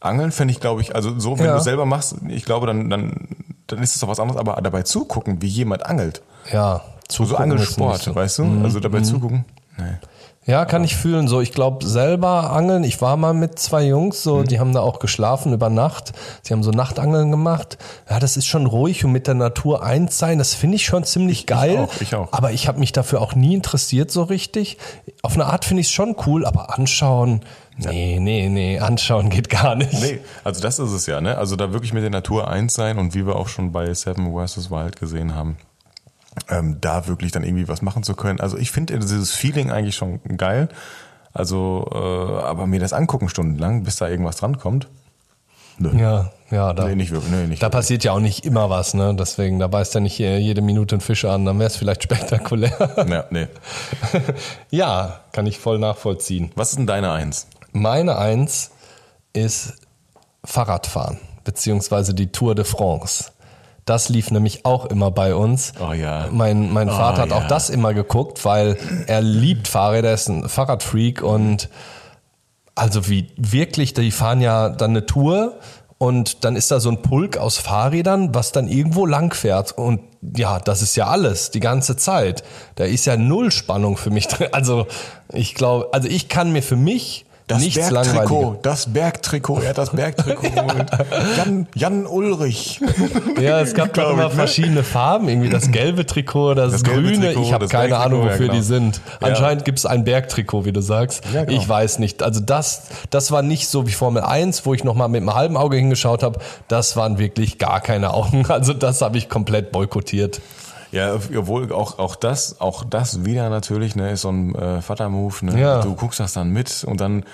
[SPEAKER 1] angeln, fände ich, glaube ich, also so, wenn
[SPEAKER 2] Ja.
[SPEAKER 1] du selber machst, ich glaube, dann, dann, dann ist es doch was anderes, aber dabei zugucken, wie jemand angelt.
[SPEAKER 2] Ja.
[SPEAKER 1] So, so
[SPEAKER 2] Zugucken ist
[SPEAKER 1] Angelsport,
[SPEAKER 2] so.
[SPEAKER 1] weißt du? Also dabei zugucken. Nee.
[SPEAKER 2] Ja, kann ich fühlen. So, ich glaube selber angeln. Ich war mal mit zwei Jungs, so, die haben da auch geschlafen über Nacht. Sie haben so Nachtangeln gemacht. Ja, das ist schon ruhig und mit der Natur eins sein. Das finde ich schon ziemlich geil.
[SPEAKER 1] auch, ich auch.
[SPEAKER 2] Aber ich habe mich dafür auch nie interessiert so richtig. Auf eine Art finde ich es schon cool, aber anschauen, nee, nee, nee, anschauen geht gar nicht.
[SPEAKER 1] Nee, also das ist es ja, ne? Also da wirklich mit der Natur eins sein und wie wir auch schon bei Seven vs. Wild gesehen haben, ähm, da wirklich dann irgendwie was machen zu können. Also ich finde dieses Feeling eigentlich schon geil. Also, äh, aber mir das angucken stundenlang, bis da irgendwas drankommt. Nö.
[SPEAKER 2] Ja, ja, da,
[SPEAKER 1] Nee, nicht wirklich. Nee, nicht
[SPEAKER 2] da
[SPEAKER 1] wirklich.
[SPEAKER 2] passiert ja auch nicht immer was, ne? Deswegen, da beißt ja nicht äh, jede Minute ein Fisch an, dann wäre es vielleicht spektakulär.
[SPEAKER 1] Ja, nee.
[SPEAKER 2] ja, kann ich voll nachvollziehen.
[SPEAKER 1] Was ist denn deine Eins?
[SPEAKER 2] Meine Eins ist Fahrradfahren, beziehungsweise die Tour de France. Das lief nämlich auch immer bei uns.
[SPEAKER 1] Oh ja.
[SPEAKER 2] Mein, mein
[SPEAKER 1] Oh
[SPEAKER 2] Vater hat
[SPEAKER 1] ja.
[SPEAKER 2] auch das immer geguckt, weil er liebt Fahrräder, er ist ein Fahrradfreak und also wie wirklich, die fahren ja dann eine Tour und dann ist da so ein Pulk aus Fahrrädern, was dann irgendwo lang fährt und ja, das ist ja alles, die ganze Zeit. Da ist ja null Spannung für mich drin. Also ich glaube, also ich kann mir für mich
[SPEAKER 1] Das
[SPEAKER 2] nichts
[SPEAKER 1] Bergtrikot, das Bergtrikot, er hat das Bergtrikot geholt. Jan, Jan Ulrich.
[SPEAKER 2] Ja, es gab doch immer
[SPEAKER 1] ich, ne?
[SPEAKER 2] verschiedene Farben, irgendwie das gelbe Trikot, das,
[SPEAKER 1] Das
[SPEAKER 2] grüne.
[SPEAKER 1] Trikot,
[SPEAKER 2] ich habe keine Ahnung,
[SPEAKER 1] ja,
[SPEAKER 2] wofür
[SPEAKER 1] genau.
[SPEAKER 2] die sind.
[SPEAKER 1] Ja.
[SPEAKER 2] Anscheinend gibt es ein Bergtrikot, wie du sagst.
[SPEAKER 1] Ja, genau.
[SPEAKER 2] Ich weiß nicht. Also das, das war nicht so wie Formel 1, wo ich nochmal mit einem halben Auge hingeschaut habe. Das waren wirklich gar keine Augen. Also das habe ich komplett boykottiert.
[SPEAKER 1] Ja, obwohl auch, auch das, auch das wieder natürlich, ne, ist so ein äh, Vater-Move, ne?
[SPEAKER 2] Ja.
[SPEAKER 1] Du guckst das dann mit und dann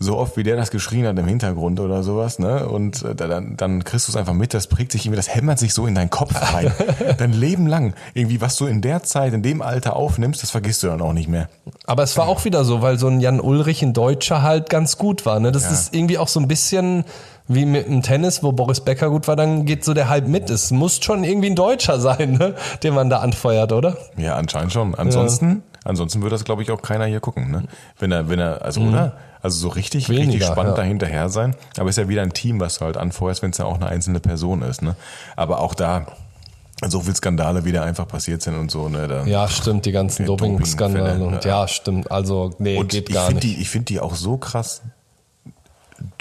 [SPEAKER 1] so oft wie der das geschrien hat im Hintergrund oder sowas, ne? Und äh, dann, dann kriegst du es einfach mit, das prägt sich irgendwie, das hämmert sich so in deinen Kopf rein. Dein Leben lang. Irgendwie, was du in der Zeit, in dem Alter aufnimmst, das vergisst du dann auch nicht mehr.
[SPEAKER 2] Aber es war auch wieder so, weil so ein Jan Ulrich, ein Deutscher, halt ganz gut war. Ne? Das
[SPEAKER 1] Ja.
[SPEAKER 2] ist irgendwie auch so ein bisschen wie mit dem Tennis, wo Boris Becker gut war, dann geht so der Hype mit. Es muss schon irgendwie ein Deutscher sein, ne? den man da anfeuert, oder?
[SPEAKER 1] Ja, anscheinend schon. Ansonsten, ansonsten würde das, glaube ich, auch keiner hier gucken, ne? Wenn er, wenn er, also, oder? Also so richtig, richtig
[SPEAKER 2] Mhm. Weniger,
[SPEAKER 1] spannend
[SPEAKER 2] ja.
[SPEAKER 1] dahinterher sein. Aber ist ja wieder ein Team, was du halt anfeuerst, wenn es ja auch eine einzelne Person ist, ne? Aber auch da, so viel Skandale wieder einfach passiert sind und so, ne? Da,
[SPEAKER 2] Ja, stimmt, die ganzen
[SPEAKER 1] Ja,
[SPEAKER 2] Doping-Skandale. Und
[SPEAKER 1] ja.
[SPEAKER 2] ja, stimmt. Also, nee,
[SPEAKER 1] und
[SPEAKER 2] geht
[SPEAKER 1] ich
[SPEAKER 2] gar
[SPEAKER 1] finde
[SPEAKER 2] nicht.
[SPEAKER 1] die, ich finde die auch so krass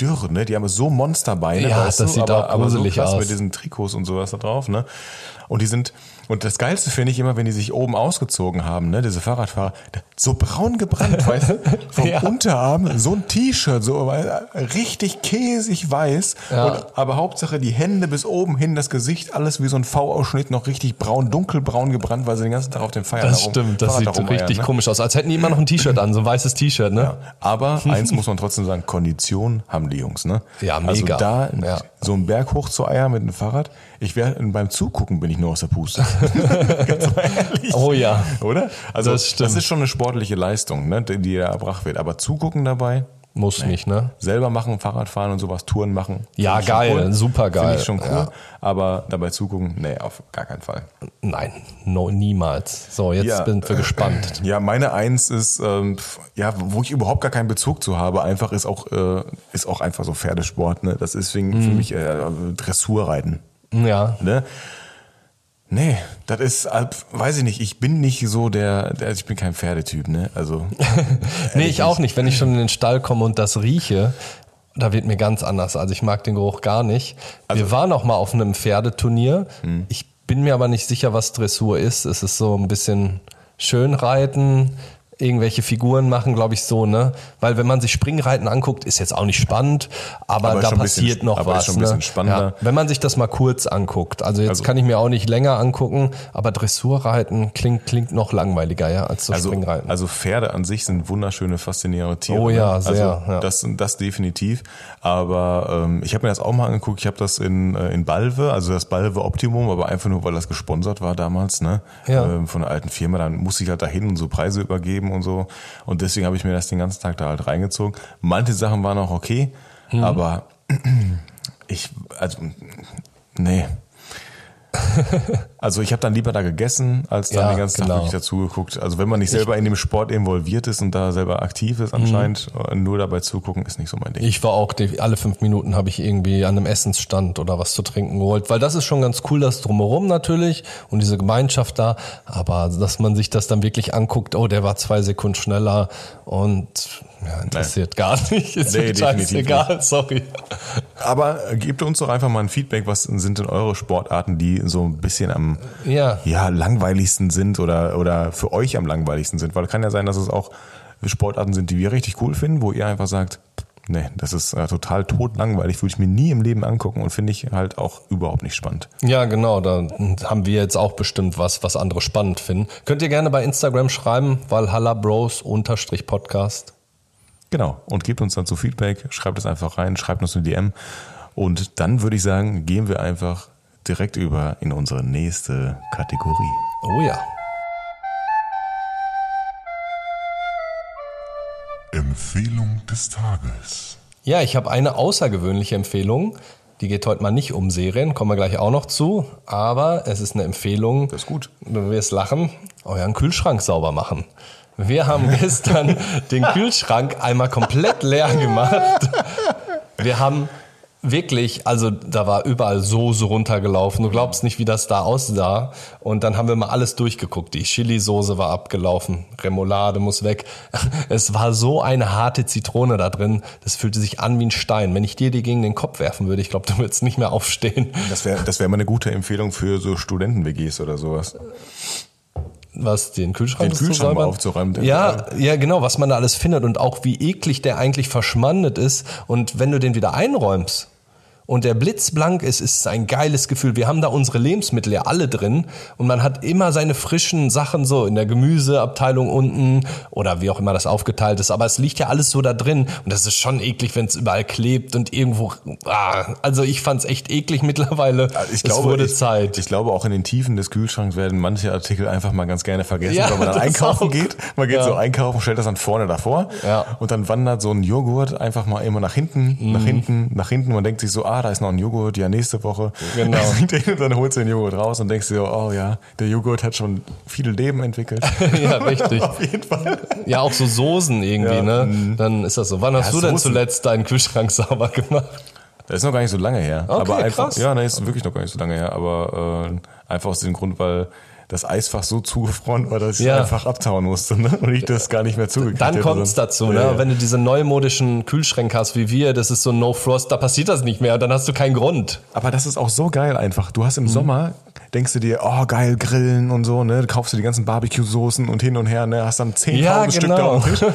[SPEAKER 1] dürr, ne? Die haben so Monsterbeine,
[SPEAKER 2] Ja,
[SPEAKER 1] weißt
[SPEAKER 2] das
[SPEAKER 1] du?
[SPEAKER 2] sieht
[SPEAKER 1] aber,
[SPEAKER 2] auch
[SPEAKER 1] aber so
[SPEAKER 2] gruselig
[SPEAKER 1] krass
[SPEAKER 2] aus.
[SPEAKER 1] mit diesen Trikots und sowas da drauf, ne? Und die sind, und das Geilste finde ich immer, wenn die sich oben ausgezogen haben, ne? Diese Fahrradfahrer, so braun gebrannt, weißt du? Vom
[SPEAKER 2] Ja.
[SPEAKER 1] Unterarm, so ein T-Shirt, so äh, richtig käsig weiß.
[SPEAKER 2] Ja.
[SPEAKER 1] Und, aber Hauptsache die Hände bis oben hin, das Gesicht, alles wie so ein V-Ausschnitt, noch richtig braun, dunkelbraun gebrannt, weil sie den ganzen Tag auf dem Feiern
[SPEAKER 2] Das
[SPEAKER 1] da rum-
[SPEAKER 2] stimmt, das
[SPEAKER 1] Fahrrad
[SPEAKER 2] sieht richtig
[SPEAKER 1] ne?
[SPEAKER 2] komisch aus. Als hätten die immer noch ein T-Shirt an, so ein weißes T-Shirt, ne?
[SPEAKER 1] Aber eins muss man trotzdem sagen, Kondition haben die Jungs, ne?
[SPEAKER 2] Ja,
[SPEAKER 1] Also
[SPEAKER 2] mega.
[SPEAKER 1] da
[SPEAKER 2] Ja.
[SPEAKER 1] So einen Berg hoch zu eiern mit einem Fahrrad, ich wäre beim Zugucken bin ich nur aus der Puste. Ganz ehrlich.
[SPEAKER 2] Oh ja.
[SPEAKER 1] Oder? Also
[SPEAKER 2] Das
[SPEAKER 1] das, ist schon eine sportliche Leistung, ne, die die da erbracht wird. Aber zugucken dabei,
[SPEAKER 2] Muss nicht, ne?
[SPEAKER 1] selber machen, Fahrrad fahren und sowas, Touren machen.
[SPEAKER 2] Ja,
[SPEAKER 1] ich
[SPEAKER 2] geil,
[SPEAKER 1] cool.
[SPEAKER 2] super geil.
[SPEAKER 1] Finde ich schon cool.
[SPEAKER 2] Ja.
[SPEAKER 1] Aber dabei zugucken, nee, auf gar keinen Fall.
[SPEAKER 2] Nein, no, niemals. So, jetzt
[SPEAKER 1] Ja.
[SPEAKER 2] sind wir gespannt.
[SPEAKER 1] Ja, meine Eins ist, ähm, ja, wo ich überhaupt gar keinen Bezug zu habe, einfach ist auch, äh, ist auch einfach so Pferdesport, ne? Das ist deswegen
[SPEAKER 2] Mhm.
[SPEAKER 1] für mich äh, Dressurreiten.
[SPEAKER 2] Ja.
[SPEAKER 1] Ne? Nee, das ist, weiß ich nicht, ich bin nicht so der, der ich bin kein Pferdetyp, ne? Also.
[SPEAKER 2] Nee, ich auch nicht. Wenn ich schon in den Stall komme und das rieche, da wird mir ganz anders. Also ich mag den Geruch gar nicht.
[SPEAKER 1] Also
[SPEAKER 2] Wir waren auch mal auf einem Pferdeturnier.
[SPEAKER 1] Hm.
[SPEAKER 2] Ich bin mir aber nicht sicher, was Dressur ist. Es ist so ein bisschen Schönreiten, irgendwelche Figuren machen, glaube ich, so, ne? Weil wenn man sich Springreiten anguckt, ist jetzt auch nicht spannend, aber,
[SPEAKER 1] Aber
[SPEAKER 2] da
[SPEAKER 1] ein bisschen-
[SPEAKER 2] passiert noch was.
[SPEAKER 1] schon ein bisschen
[SPEAKER 2] ne?
[SPEAKER 1] spannender.
[SPEAKER 2] Ja, wenn man sich das mal kurz anguckt. Also jetzt
[SPEAKER 1] Also-
[SPEAKER 2] kann ich mir auch nicht länger angucken, aber Dressurreiten klingt, klingt noch langweiliger, ja, als so
[SPEAKER 1] Also,
[SPEAKER 2] Springreiten.
[SPEAKER 1] also Pferde an sich sind wunderschöne, faszinierende Tiere.
[SPEAKER 2] Oh ja,
[SPEAKER 1] ne?
[SPEAKER 2] sehr,
[SPEAKER 1] Also
[SPEAKER 2] ja.
[SPEAKER 1] Das, das definitiv. Aber ähm, ich habe mir das auch mal angeguckt. Ich habe das in, äh, in Balve, also das Balve Optimum, aber einfach nur, weil das gesponsert war damals, ne?
[SPEAKER 2] Ja.
[SPEAKER 1] Ähm, von einer alten Firma. Dann musste ich halt dahin und so Preise übergeben und so. Und deswegen habe ich mir das den ganzen Tag da halt reingezogen. Manche Sachen waren auch okay,
[SPEAKER 2] Mhm.
[SPEAKER 1] aber ich, also, nee. Also ich habe dann lieber da gegessen, als dann
[SPEAKER 2] Ja,
[SPEAKER 1] den ganzen
[SPEAKER 2] genau.
[SPEAKER 1] Tag wirklich dazu geguckt. Also wenn man nicht selber in dem Sport involviert ist und da selber aktiv ist anscheinend, äh, nur dabei zugucken, ist nicht so mein Ding.
[SPEAKER 2] Mhm. Ich war auch, alle fünf Minuten habe ich irgendwie an einem Essensstand oder was zu trinken geholt, weil das ist schon ganz cool, das drumherum natürlich und diese Gemeinschaft da, aber dass man sich das dann wirklich anguckt, oh, der war zwei Sekunden schneller und ja, interessiert gar nicht, ist
[SPEAKER 1] Nee, definitiv
[SPEAKER 2] scheißegal, sorry.
[SPEAKER 1] Aber gebt uns doch einfach mal ein Feedback, was sind denn eure Sportarten, die so ein bisschen am
[SPEAKER 2] Ja.
[SPEAKER 1] ja, langweiligsten sind oder, oder für euch am langweiligsten sind? Weil kann ja sein, dass es auch Sportarten sind, die wir richtig cool finden, wo ihr einfach sagt, nee, das ist äh, total totlangweilig, würde ich mir nie im Leben angucken und finde ich halt auch überhaupt nicht spannend.
[SPEAKER 2] Ja, genau, da haben wir jetzt auch bestimmt was, was andere spannend finden. Könnt ihr gerne bei Instagram schreiben, Valhalla Bros unterstrich Podcast.
[SPEAKER 1] Genau. Und gebt uns dann so Feedback, schreibt es einfach rein, schreibt uns eine DM. Und dann würde ich sagen, gehen wir einfach direkt über in unsere nächste Kategorie.
[SPEAKER 2] Oh ja.
[SPEAKER 3] Empfehlung des Tages.
[SPEAKER 2] Ja, ich habe eine außergewöhnliche Empfehlung. Die geht heute mal nicht um Serien, kommen wir gleich auch noch zu. Aber es ist eine Empfehlung.
[SPEAKER 1] Das ist gut.
[SPEAKER 2] Du wirst lachen. Euren Kühlschrank sauber machen. Wir haben gestern den Kühlschrank einmal komplett leer gemacht. Wir haben wirklich, also da war überall Soße runtergelaufen. Du glaubst nicht, wie das da aussah. Und dann haben wir mal alles durchgeguckt. Die Chili-Soße war abgelaufen. Remoulade muss weg. Es war so eine harte Zitrone da drin. Das fühlte sich an wie ein Stein. Wenn ich dir die gegen den Kopf werfen würde, ich glaube, du würdest nicht mehr aufstehen.
[SPEAKER 1] Das wäre das wär mal eine gute Empfehlung für so Studenten-WGs oder sowas.
[SPEAKER 2] Was, den Kühlschrank,
[SPEAKER 1] Den Kühlschrank mal aufzuräumen.
[SPEAKER 2] Ja, ja, genau, was man da alles findet und auch wie eklig der eigentlich verschmandet ist. Und wenn du den wieder einräumst und der blitzblank ist, ist es ein geiles Gefühl. Wir haben da unsere Lebensmittel ja alle drin und man hat immer seine frischen Sachen so in der Gemüseabteilung unten oder wie auch immer das aufgeteilt ist. Aber es liegt ja alles so da drin und das ist schon eklig, wenn es überall klebt und irgendwo. Ah, also ich fand's echt eklig mittlerweile.
[SPEAKER 1] Ich
[SPEAKER 2] es
[SPEAKER 1] glaube,
[SPEAKER 2] wurde
[SPEAKER 1] ich,
[SPEAKER 2] Zeit.
[SPEAKER 1] ich glaube, auch in den Tiefen des Kühlschranks werden manche Artikel einfach mal ganz gerne vergessen,
[SPEAKER 2] Ja,
[SPEAKER 1] weil man dann einkaufen
[SPEAKER 2] auch.
[SPEAKER 1] geht. Man geht
[SPEAKER 2] Ja.
[SPEAKER 1] so einkaufen, stellt das dann vorne davor
[SPEAKER 2] Ja.
[SPEAKER 1] und dann wandert so ein Joghurt einfach mal immer nach hinten,
[SPEAKER 2] Mhm.
[SPEAKER 1] nach hinten, nach hinten. Man denkt sich so, ah, da ist noch ein Joghurt, ja, nächste Woche.
[SPEAKER 2] Genau.
[SPEAKER 1] und dann holst du den Joghurt raus und denkst dir, so, oh ja, der Joghurt hat schon viele Leben entwickelt.
[SPEAKER 2] ja, richtig.
[SPEAKER 1] Auf jeden Fall.
[SPEAKER 2] Ja, auch so Soßen irgendwie,
[SPEAKER 1] Ja,
[SPEAKER 2] ne? Dann ist das so. Wann hast
[SPEAKER 1] Ja,
[SPEAKER 2] du denn
[SPEAKER 1] Soßen.
[SPEAKER 2] zuletzt deinen Kühlschrank sauber gemacht?
[SPEAKER 1] Das ist noch gar nicht so lange her.
[SPEAKER 2] Okay,
[SPEAKER 1] aber einfach,
[SPEAKER 2] krass.
[SPEAKER 1] Ja, nee, ist wirklich noch gar nicht so lange her. Aber äh, einfach aus dem Grund, weil das Eisfach so zugefroren war, dass ich
[SPEAKER 2] Ja.
[SPEAKER 1] einfach abtauen musste ne? und ich das gar nicht mehr zugekriegt
[SPEAKER 2] Dann kommt's
[SPEAKER 1] sonst.
[SPEAKER 2] dazu, ne?
[SPEAKER 1] ja.
[SPEAKER 2] Wenn du diese neumodischen Kühlschränke hast wie wir, das ist so No Frost, da passiert das nicht mehr, dann hast du keinen Grund.
[SPEAKER 1] Aber das ist auch so geil einfach. Du
[SPEAKER 2] Mhm.
[SPEAKER 1] hast im Sommer, denkst du dir, oh geil, grillen und so, ne? Du kaufst dir die ganzen Barbecue-Soßen und hin und her, ne? Hast dann 10.000
[SPEAKER 2] Ja,
[SPEAKER 1] Stück
[SPEAKER 2] genau.
[SPEAKER 1] da auf dem.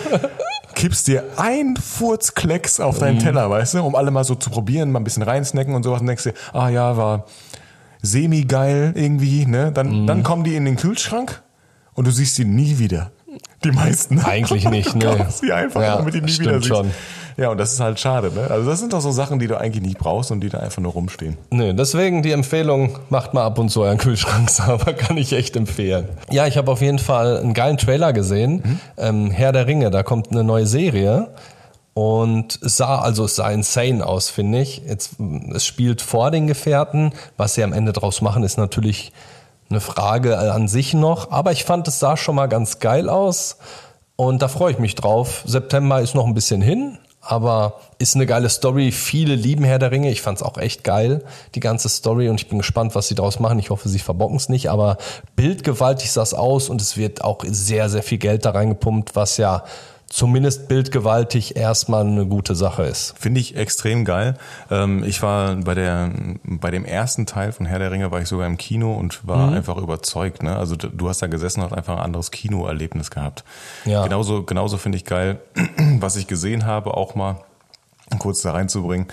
[SPEAKER 1] Kippst dir ein Furzklecks auf
[SPEAKER 2] Mhm.
[SPEAKER 1] deinen Teller, weißt du, um alle mal so zu probieren, mal ein bisschen reinsnacken und sowas und denkst dir, ah ja, war semi-geil irgendwie, ne? Dann,
[SPEAKER 2] Mhm.
[SPEAKER 1] dann kommen die in den Kühlschrank und du siehst sie nie wieder. Die meisten.
[SPEAKER 2] Eigentlich nicht,
[SPEAKER 1] du
[SPEAKER 2] ne?
[SPEAKER 1] kaufst sie einfach,
[SPEAKER 2] Ja,
[SPEAKER 1] damit die nie wieder siehst.
[SPEAKER 2] schon.
[SPEAKER 1] Ja, und das ist halt schade. Ne? Also das sind doch so Sachen, die du eigentlich nicht brauchst und die da einfach nur rumstehen.
[SPEAKER 2] Nö, deswegen die Empfehlung, macht mal ab und zu euren Kühlschrank sauber, kann ich echt empfehlen. Ja, ich habe auf jeden Fall einen geilen Trailer gesehen.
[SPEAKER 1] Mhm.
[SPEAKER 2] Ähm, Herr der Ringe, da kommt eine neue Serie. Und es sah, also es sah insane aus, finde ich. Jetzt, es spielt vor den Gefährten. Was sie am Ende draus machen, ist natürlich eine Frage an sich noch. Aber ich fand, es sah schon mal ganz geil aus. Und da freue ich mich drauf. September ist noch ein bisschen hin, aber ist eine geile Story. Viele lieben Herr der Ringe. Ich fand es auch echt geil, die ganze Story. Und ich bin gespannt, was sie draus machen. Ich hoffe, sie verbocken es nicht. Aber bildgewaltig sah es aus und es wird auch sehr, sehr viel Geld da reingepumpt, was ja zumindest bildgewaltig erstmal eine gute Sache ist.
[SPEAKER 1] Finde ich extrem geil. Ähm, ich war bei der bei dem ersten Teil von Herr der Ringe war ich sogar im Kino und war einfach überzeugt. Ne? Also du hast da gesessen und hast einfach ein anderes Kinoerlebnis gehabt.
[SPEAKER 2] Ja.
[SPEAKER 1] Genauso genauso finde ich geil, was ich gesehen habe, auch mal kurz da reinzubringen.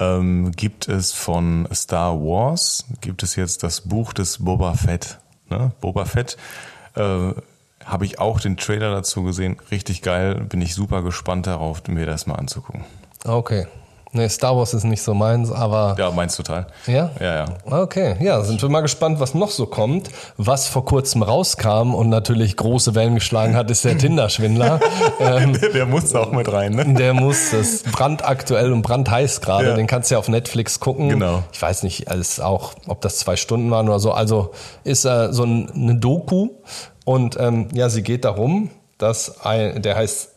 [SPEAKER 1] Ähm, gibt es von Star Wars gibt es jetzt das Buch des Boba Fett. Ne? Boba Fett. Äh, habe ich auch den Trailer dazu gesehen. Richtig geil. Bin ich super gespannt darauf, mir das mal anzugucken.
[SPEAKER 2] Okay. Nee, Star Wars ist nicht so meins, aber.
[SPEAKER 1] Ja, meins total.
[SPEAKER 2] Ja?
[SPEAKER 1] Ja, ja.
[SPEAKER 2] Okay, ja, sind wir mal gespannt, was noch so kommt. Was vor kurzem rauskam und natürlich große Wellen geschlagen hat, ist der Tinder-Schwindler. ähm,
[SPEAKER 1] Der, der muss auch mit rein, ne?
[SPEAKER 2] der muss, das ist brandaktuell und brandheiß gerade.
[SPEAKER 1] Ja.
[SPEAKER 2] Den kannst du ja auf Netflix gucken.
[SPEAKER 1] Genau.
[SPEAKER 2] Ich weiß nicht, ist auch, ob das zwei Stunden waren oder so. Also ist äh, so ein, eine Doku und ähm, ja, sie geht darum, dass ein, der heißt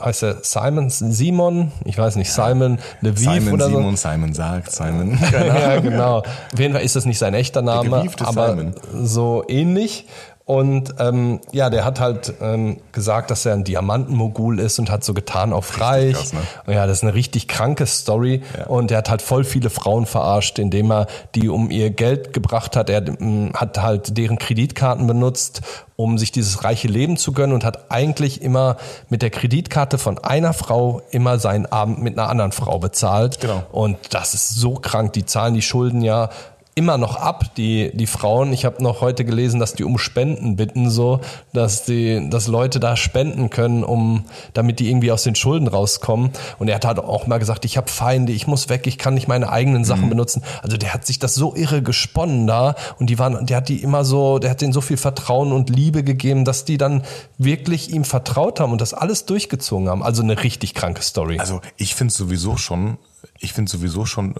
[SPEAKER 2] heißt er Simon Simon, ich weiß nicht, Simon Lviv
[SPEAKER 1] Simon,
[SPEAKER 2] oder so.
[SPEAKER 1] Simon, Simon sagt, Simon.
[SPEAKER 2] ja, genau. Auf jeden Fall ist das nicht sein echter Name, aber
[SPEAKER 1] Simon.
[SPEAKER 2] so ähnlich. Und ähm, ja, der hat halt ähm, gesagt, dass er ein Diamantenmogul ist und hat so getan auf reich.
[SPEAKER 1] krass, ne?
[SPEAKER 2] Und Ja, das ist eine richtig kranke Story.
[SPEAKER 1] Ja.
[SPEAKER 2] Und er hat halt voll viele Frauen verarscht, indem er die um ihr Geld gebracht hat. Er ähm, hat halt deren Kreditkarten benutzt, um sich dieses reiche Leben zu gönnen und hat eigentlich immer mit der Kreditkarte von einer Frau immer seinen Abend mit einer anderen Frau bezahlt.
[SPEAKER 1] Genau.
[SPEAKER 2] Und das ist so krank. Die zahlen die Schulden ja immer noch ab, die, die Frauen. Ich habe noch heute gelesen, dass die um Spenden bitten, so, dass die, dass Leute da spenden können, um, damit die irgendwie aus den Schulden rauskommen. Und er hat halt auch mal gesagt, ich habe Feinde, ich muss weg, ich kann nicht meine eigenen Sachen benutzen. Also der hat sich das so irre gesponnen da und die waren, der hat die immer so, der hat denen so viel Vertrauen und Liebe gegeben, dass die dann wirklich ihm vertraut haben und das alles durchgezogen haben. Also eine richtig kranke Story.
[SPEAKER 1] Also ich finde sowieso schon, ich finde sowieso schon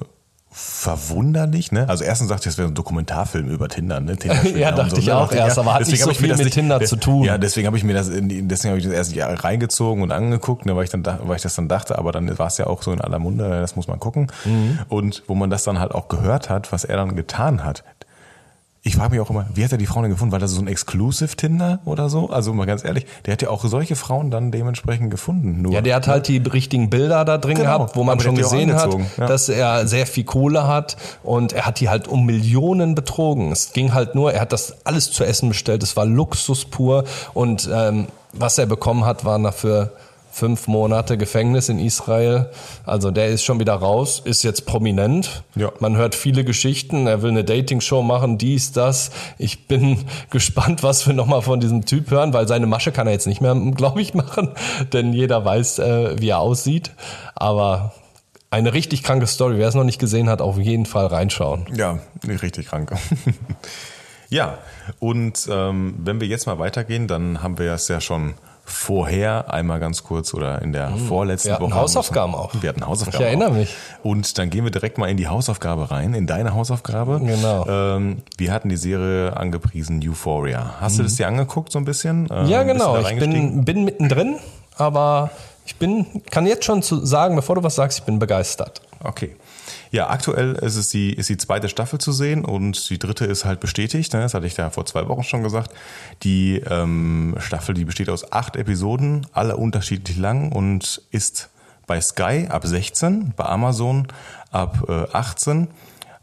[SPEAKER 1] verwunderlich, ne? Also erstens dachte ich, das wäre ein Dokumentarfilm über Tinder, ne? Tinder
[SPEAKER 2] Ja, dachte ich auch erst, aber hat nicht so viel mit Tinder zu tun.
[SPEAKER 1] Ja, deswegen habe ich mir das, in, deswegen habe ich das erst nicht reingezogen und angeguckt, ne, weil ich dann, da- weil ich das dann dachte, aber dann war es ja auch so in aller Munde, ne, das muss man gucken.
[SPEAKER 2] Mhm.
[SPEAKER 1] Und wo man das dann halt auch gehört hat, was er dann getan hat. Ich frage mich auch immer, wie hat er die Frauen denn gefunden? War das so ein Exclusive-Tinder oder so? Also mal ganz ehrlich, der hat ja auch solche Frauen dann dementsprechend gefunden. Nur,
[SPEAKER 2] Ja, der hat halt die richtigen Bilder da drin
[SPEAKER 1] Genau,
[SPEAKER 2] gehabt, wo man
[SPEAKER 1] aber
[SPEAKER 2] schon gesehen hat,
[SPEAKER 1] ja.
[SPEAKER 2] dass er sehr viel Kohle hat und er hat die halt um Millionen betrogen. Es ging halt nur, er hat das alles zu essen bestellt, es war Luxus pur und ähm, was er bekommen hat, waren dafür fünf Monate Gefängnis in Israel. Also der ist schon wieder raus, ist jetzt prominent.
[SPEAKER 1] Ja.
[SPEAKER 2] Man hört viele Geschichten, er will eine Dating-Show machen, dies, das. Ich bin gespannt, was wir nochmal von diesem Typ hören, weil seine Masche kann er jetzt nicht mehr, glaube ich, machen, denn jeder weiß, äh, wie er aussieht. Aber eine richtig kranke Story. Wer es noch nicht gesehen hat, auf jeden Fall reinschauen.
[SPEAKER 1] Ja, richtig krank. ja, und ähm, wenn wir jetzt mal weitergehen, dann haben wir es ja schon vorher einmal ganz kurz oder in der vorletzten
[SPEAKER 2] wir hatten
[SPEAKER 1] Woche.
[SPEAKER 2] Hausaufgaben auch.
[SPEAKER 1] Wir hatten Hausaufgaben.
[SPEAKER 2] Ich erinnere
[SPEAKER 1] auch.
[SPEAKER 2] mich.
[SPEAKER 1] Und dann gehen wir direkt mal in die Hausaufgabe rein, in deine Hausaufgabe.
[SPEAKER 2] Genau.
[SPEAKER 1] Ähm, wir hatten die Serie angepriesen Euphoria. Hast du das dir angeguckt so ein bisschen? Ähm,
[SPEAKER 2] Ja, genau.
[SPEAKER 1] da
[SPEAKER 2] Ich bin, bin mittendrin, aber ich bin, kann jetzt schon zu sagen, bevor du was sagst, ich bin begeistert.
[SPEAKER 1] Okay. Ja, aktuell ist es die, ist die zweite Staffel zu sehen und die dritte ist halt bestätigt. Ne? Das hatte ich da vor zwei Wochen schon gesagt. Die ähm, Staffel, die besteht aus acht Episoden, alle unterschiedlich lang und ist bei Sky ab 16, bei Amazon ab äh, 18.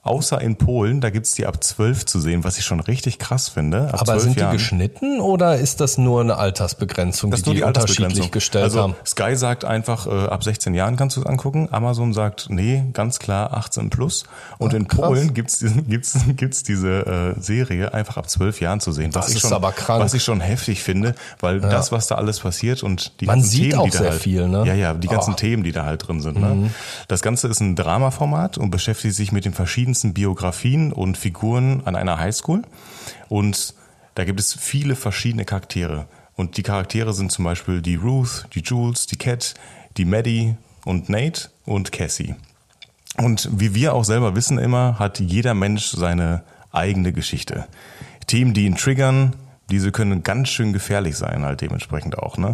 [SPEAKER 1] Außer in Polen, da gibt's die ab 12 zu sehen, was ich schon richtig krass finde. Ab
[SPEAKER 2] Aber
[SPEAKER 1] 12
[SPEAKER 2] sind die
[SPEAKER 1] Jahren.
[SPEAKER 2] geschnitten oder ist das nur eine Altersbegrenzung,
[SPEAKER 1] Das ist
[SPEAKER 2] die
[SPEAKER 1] nur
[SPEAKER 2] die
[SPEAKER 1] die
[SPEAKER 2] unterschiedlich gestellt
[SPEAKER 1] also
[SPEAKER 2] haben?
[SPEAKER 1] Sky sagt einfach, äh, ab 16 Jahren kannst du es angucken. Amazon sagt, nee, ganz klar 18 plus. Und in
[SPEAKER 2] krass.
[SPEAKER 1] Polen gibt's gibt's, gibt's diese äh, Serie einfach ab 12 Jahren zu sehen. Was
[SPEAKER 2] Das
[SPEAKER 1] ich
[SPEAKER 2] ist
[SPEAKER 1] schon,
[SPEAKER 2] aber krank.
[SPEAKER 1] Was ich schon heftig finde, weil das, was da alles passiert und die
[SPEAKER 2] Man
[SPEAKER 1] ganzen
[SPEAKER 2] sieht
[SPEAKER 1] Themen,
[SPEAKER 2] auch
[SPEAKER 1] die da
[SPEAKER 2] sehr
[SPEAKER 1] halt,
[SPEAKER 2] viel, ne?
[SPEAKER 1] Ja, ja, die ganzen
[SPEAKER 2] Oh.
[SPEAKER 1] Themen, die da halt drin sind. Ne? Das Ganze ist ein Dramaformat und beschäftigt sich mit den verschiedensten Biografien und Figuren an einer Highschool. Und da gibt es viele verschiedene Charaktere. Und die Charaktere sind zum Beispiel die Ruth, die Jules, die Cat, die Maddie und Nate und Cassie. Und wie wir auch selber wissen immer, hat jeder Mensch seine eigene Geschichte. Themen, die ihn triggern, diese können ganz schön gefährlich sein, halt dementsprechend auch. Ne?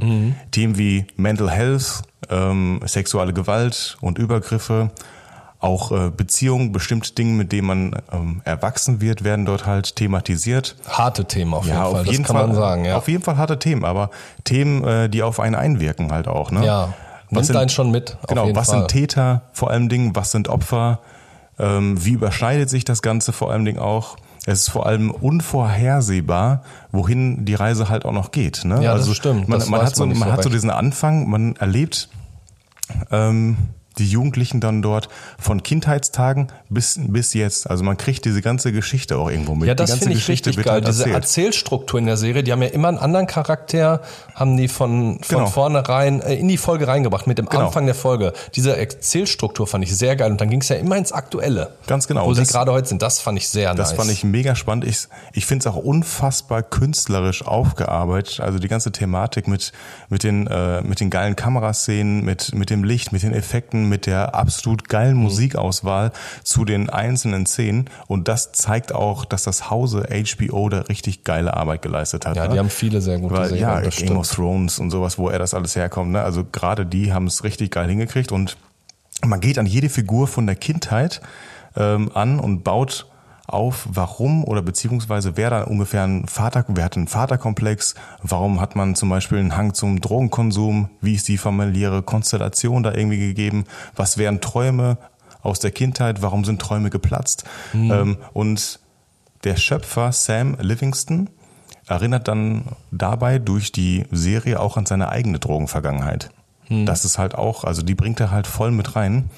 [SPEAKER 1] Themen wie Mental Health, ähm, sexuelle Gewalt und Übergriffe, auch äh, Beziehungen, bestimmte Dinge, mit denen man ähm, erwachsen wird, werden dort halt thematisiert.
[SPEAKER 2] Harte Themen auf jeden
[SPEAKER 1] Ja,
[SPEAKER 2] Fall,
[SPEAKER 1] auf jeden
[SPEAKER 2] das kann
[SPEAKER 1] Fall,
[SPEAKER 2] man sagen. Ja,
[SPEAKER 1] Auf jeden Fall harte Themen, aber Themen, äh, die auf einen einwirken halt auch. Ne?
[SPEAKER 2] ja.
[SPEAKER 1] Was
[SPEAKER 2] nimmt einen schon mit.
[SPEAKER 1] Genau, was
[SPEAKER 2] Fall.
[SPEAKER 1] sind Täter vor allem Dingen, was sind Opfer, ähm, wie überschneidet sich das Ganze vor allem Dingen auch. Es ist vor allem unvorhersehbar, wohin die Reise halt auch noch geht. Ne?
[SPEAKER 2] Ja, das stimmt.
[SPEAKER 1] Man,
[SPEAKER 2] Das
[SPEAKER 1] man hat so,
[SPEAKER 2] man
[SPEAKER 1] hat so diesen Anfang, man erlebt ähm, die Jugendlichen dann dort von Kindheitstagen bis bis jetzt. Also man kriegt diese ganze Geschichte auch irgendwo mit.
[SPEAKER 2] Ja,
[SPEAKER 1] die
[SPEAKER 2] das
[SPEAKER 1] ganze
[SPEAKER 2] finde ich
[SPEAKER 1] Geschichte
[SPEAKER 2] richtig geil.
[SPEAKER 1] halt
[SPEAKER 2] Diese. Erzählstruktur in der Serie, die haben ja immer einen anderen Charakter, haben die von, von
[SPEAKER 1] Genau.
[SPEAKER 2] vornherein äh, in die Folge reingebracht, mit dem
[SPEAKER 1] Genau.
[SPEAKER 2] Anfang der Folge. Diese Erzählstruktur fand ich sehr geil und dann ging es ja immer ins Aktuelle.
[SPEAKER 1] Ganz genau.
[SPEAKER 2] Wo sie
[SPEAKER 1] Das-
[SPEAKER 2] gerade heute sind. Das fand ich sehr
[SPEAKER 1] Das
[SPEAKER 2] nice.
[SPEAKER 1] fand ich mega spannend. Ich, ich finde es auch unfassbar künstlerisch aufgearbeitet. Also die ganze Thematik mit, mit, den, äh, mit den geilen Kameraszenen, mit, mit dem Licht, mit den Effekten, mit der absolut geilen
[SPEAKER 2] Mhm.
[SPEAKER 1] Musikauswahl zu den einzelnen Szenen. Und das zeigt auch, dass das Hause HBO da richtig geile Arbeit geleistet hat.
[SPEAKER 2] Ja,
[SPEAKER 1] ne?
[SPEAKER 2] die haben viele sehr gute
[SPEAKER 1] Weil,
[SPEAKER 2] Serien.
[SPEAKER 1] ja, Game of
[SPEAKER 2] stimmt.
[SPEAKER 1] Thrones und sowas, wo er das alles herkommt. Ne? Also gerade die haben es richtig geil hingekriegt und man geht an jede Figur von der Kindheit ähm, an und baut auf, warum oder beziehungsweise wer da ungefähr ein Vater, wer hat einen Vaterkomplex, warum hat man zum Beispiel einen Hang zum Drogenkonsum, wie ist die familiäre Konstellation da irgendwie gegeben, was wären Träume aus der Kindheit, warum sind Träume geplatzt? Ähm, und der Schöpfer Sam Livingston erinnert dann dabei durch die Serie auch an seine eigene Drogenvergangenheit. Das ist halt auch, also die bringt er halt voll mit rein.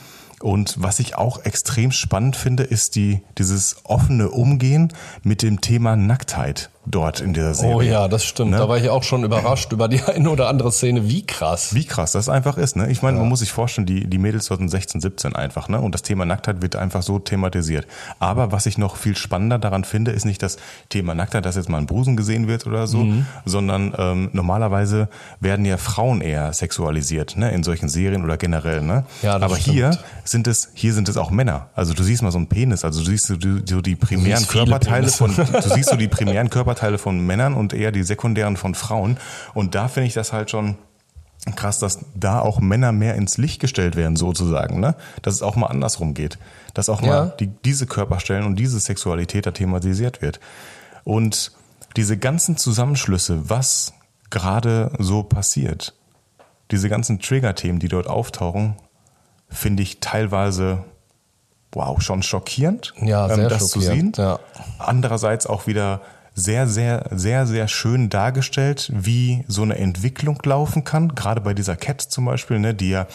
[SPEAKER 1] Und was ich auch extrem spannend finde, ist die, dieses offene Umgehen mit dem Thema Nacktheit dort in dieser Serie.
[SPEAKER 2] Oh ja, das stimmt.
[SPEAKER 1] Ne?
[SPEAKER 2] Da war ich auch schon überrascht über die eine oder andere Szene. Wie krass.
[SPEAKER 1] Wie krass das einfach ist, ne? Ich meine, man muss sich vorstellen, die, die Mädels dort sind 16, 17 einfach, ne? Und das Thema Nacktheit wird einfach so thematisiert. Aber was ich noch viel spannender daran finde, ist nicht das Thema Nacktheit, dass jetzt mal ein Busen gesehen wird oder so,
[SPEAKER 2] Mhm.
[SPEAKER 1] sondern ähm, normalerweise werden ja Frauen eher sexualisiert, ne? In solchen Serien oder generell, ne?
[SPEAKER 2] Ja, das
[SPEAKER 1] Aber
[SPEAKER 2] stimmt.
[SPEAKER 1] hier sind es, hier sind es auch Männer. Also du siehst mal so einen Penis, also du siehst so die, so die primären
[SPEAKER 2] siehst
[SPEAKER 1] Körperteile von, du siehst so die primären Körperteile von Männern und eher die sekundären von Frauen. Und da finde ich das halt schon krass, dass da auch Männer mehr ins Licht gestellt werden, sozusagen, ne? Dass es auch mal andersrum geht. Dass auch mal
[SPEAKER 2] Ja.
[SPEAKER 1] die, diese Körperstellen und diese Sexualität da thematisiert wird. Und diese ganzen Zusammenschlüsse, was gerade so passiert, diese ganzen Trigger-Themen, die dort auftauchen, finde ich teilweise wow, schon schockierend,
[SPEAKER 2] Ja, sehr
[SPEAKER 1] Ähm, das zu sehen.
[SPEAKER 2] schockierend, ja.
[SPEAKER 1] Andererseits auch wieder sehr, sehr, sehr, sehr schön dargestellt, wie so eine Entwicklung laufen kann. Gerade bei dieser Cat zum Beispiel, ne, die ja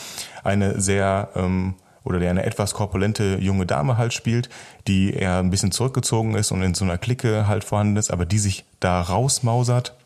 [SPEAKER 1] eine sehr ähm, oder der eine etwas korpulente junge Dame halt spielt, die eher ein bisschen zurückgezogen ist und in so einer Clique halt vorhanden ist, aber die sich da rausmausert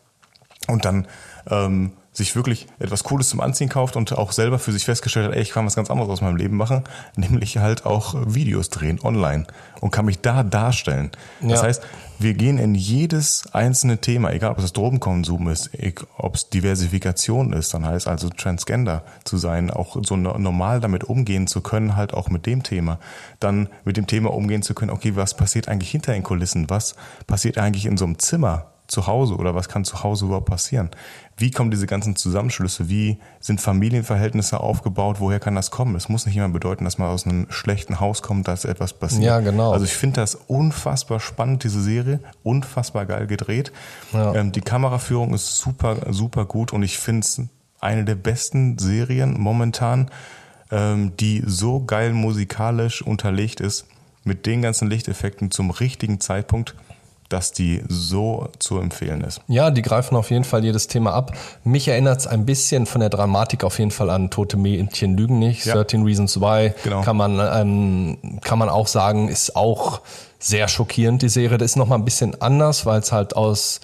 [SPEAKER 1] und dann ähm, sich wirklich etwas Cooles zum Anziehen kauft und auch selber für sich festgestellt hat, ey, ich kann was ganz anderes aus meinem Leben machen, nämlich halt auch Videos drehen online und kann mich da darstellen. Das
[SPEAKER 2] Ja.
[SPEAKER 1] heißt, wir gehen in jedes einzelne Thema, egal ob es Drogenkonsum ist, ob es Diversifikation ist, dann heißt also Transgender zu sein, auch so no- normal damit umgehen zu können, halt auch mit dem Thema. Dann mit dem Thema umgehen zu können, okay, was passiert eigentlich hinter den Kulissen? Was passiert eigentlich in so einem Zimmer? zu Hause oder was kann zu Hause überhaupt passieren? Wie kommen diese ganzen Zusammenschlüsse? Wie sind Familienverhältnisse aufgebaut? Woher kann das kommen? Es muss nicht immer bedeuten, dass man aus einem schlechten Haus kommt, dass etwas passiert.
[SPEAKER 2] Ja, genau.
[SPEAKER 1] Also ich finde das unfassbar spannend, diese Serie, unfassbar geil gedreht.
[SPEAKER 2] Ja.
[SPEAKER 1] Ähm, die Kameraführung ist super, super gut und ich finde es eine der besten Serien momentan, ähm, die so geil musikalisch unterlegt ist mit den ganzen Lichteffekten zum richtigen Zeitpunkt, dass die so zu empfehlen ist.
[SPEAKER 2] Ja, die greifen auf jeden Fall jedes Thema ab. Mich erinnert es ein bisschen von der Dramatik auf jeden Fall an Tote Mädchen lügen nicht.
[SPEAKER 1] Ja.
[SPEAKER 2] 13 Reasons Why
[SPEAKER 1] Genau.
[SPEAKER 2] kann man ähm, kann man auch sagen, ist auch sehr schockierend die Serie. Das ist noch mal ein bisschen anders, weil es halt aus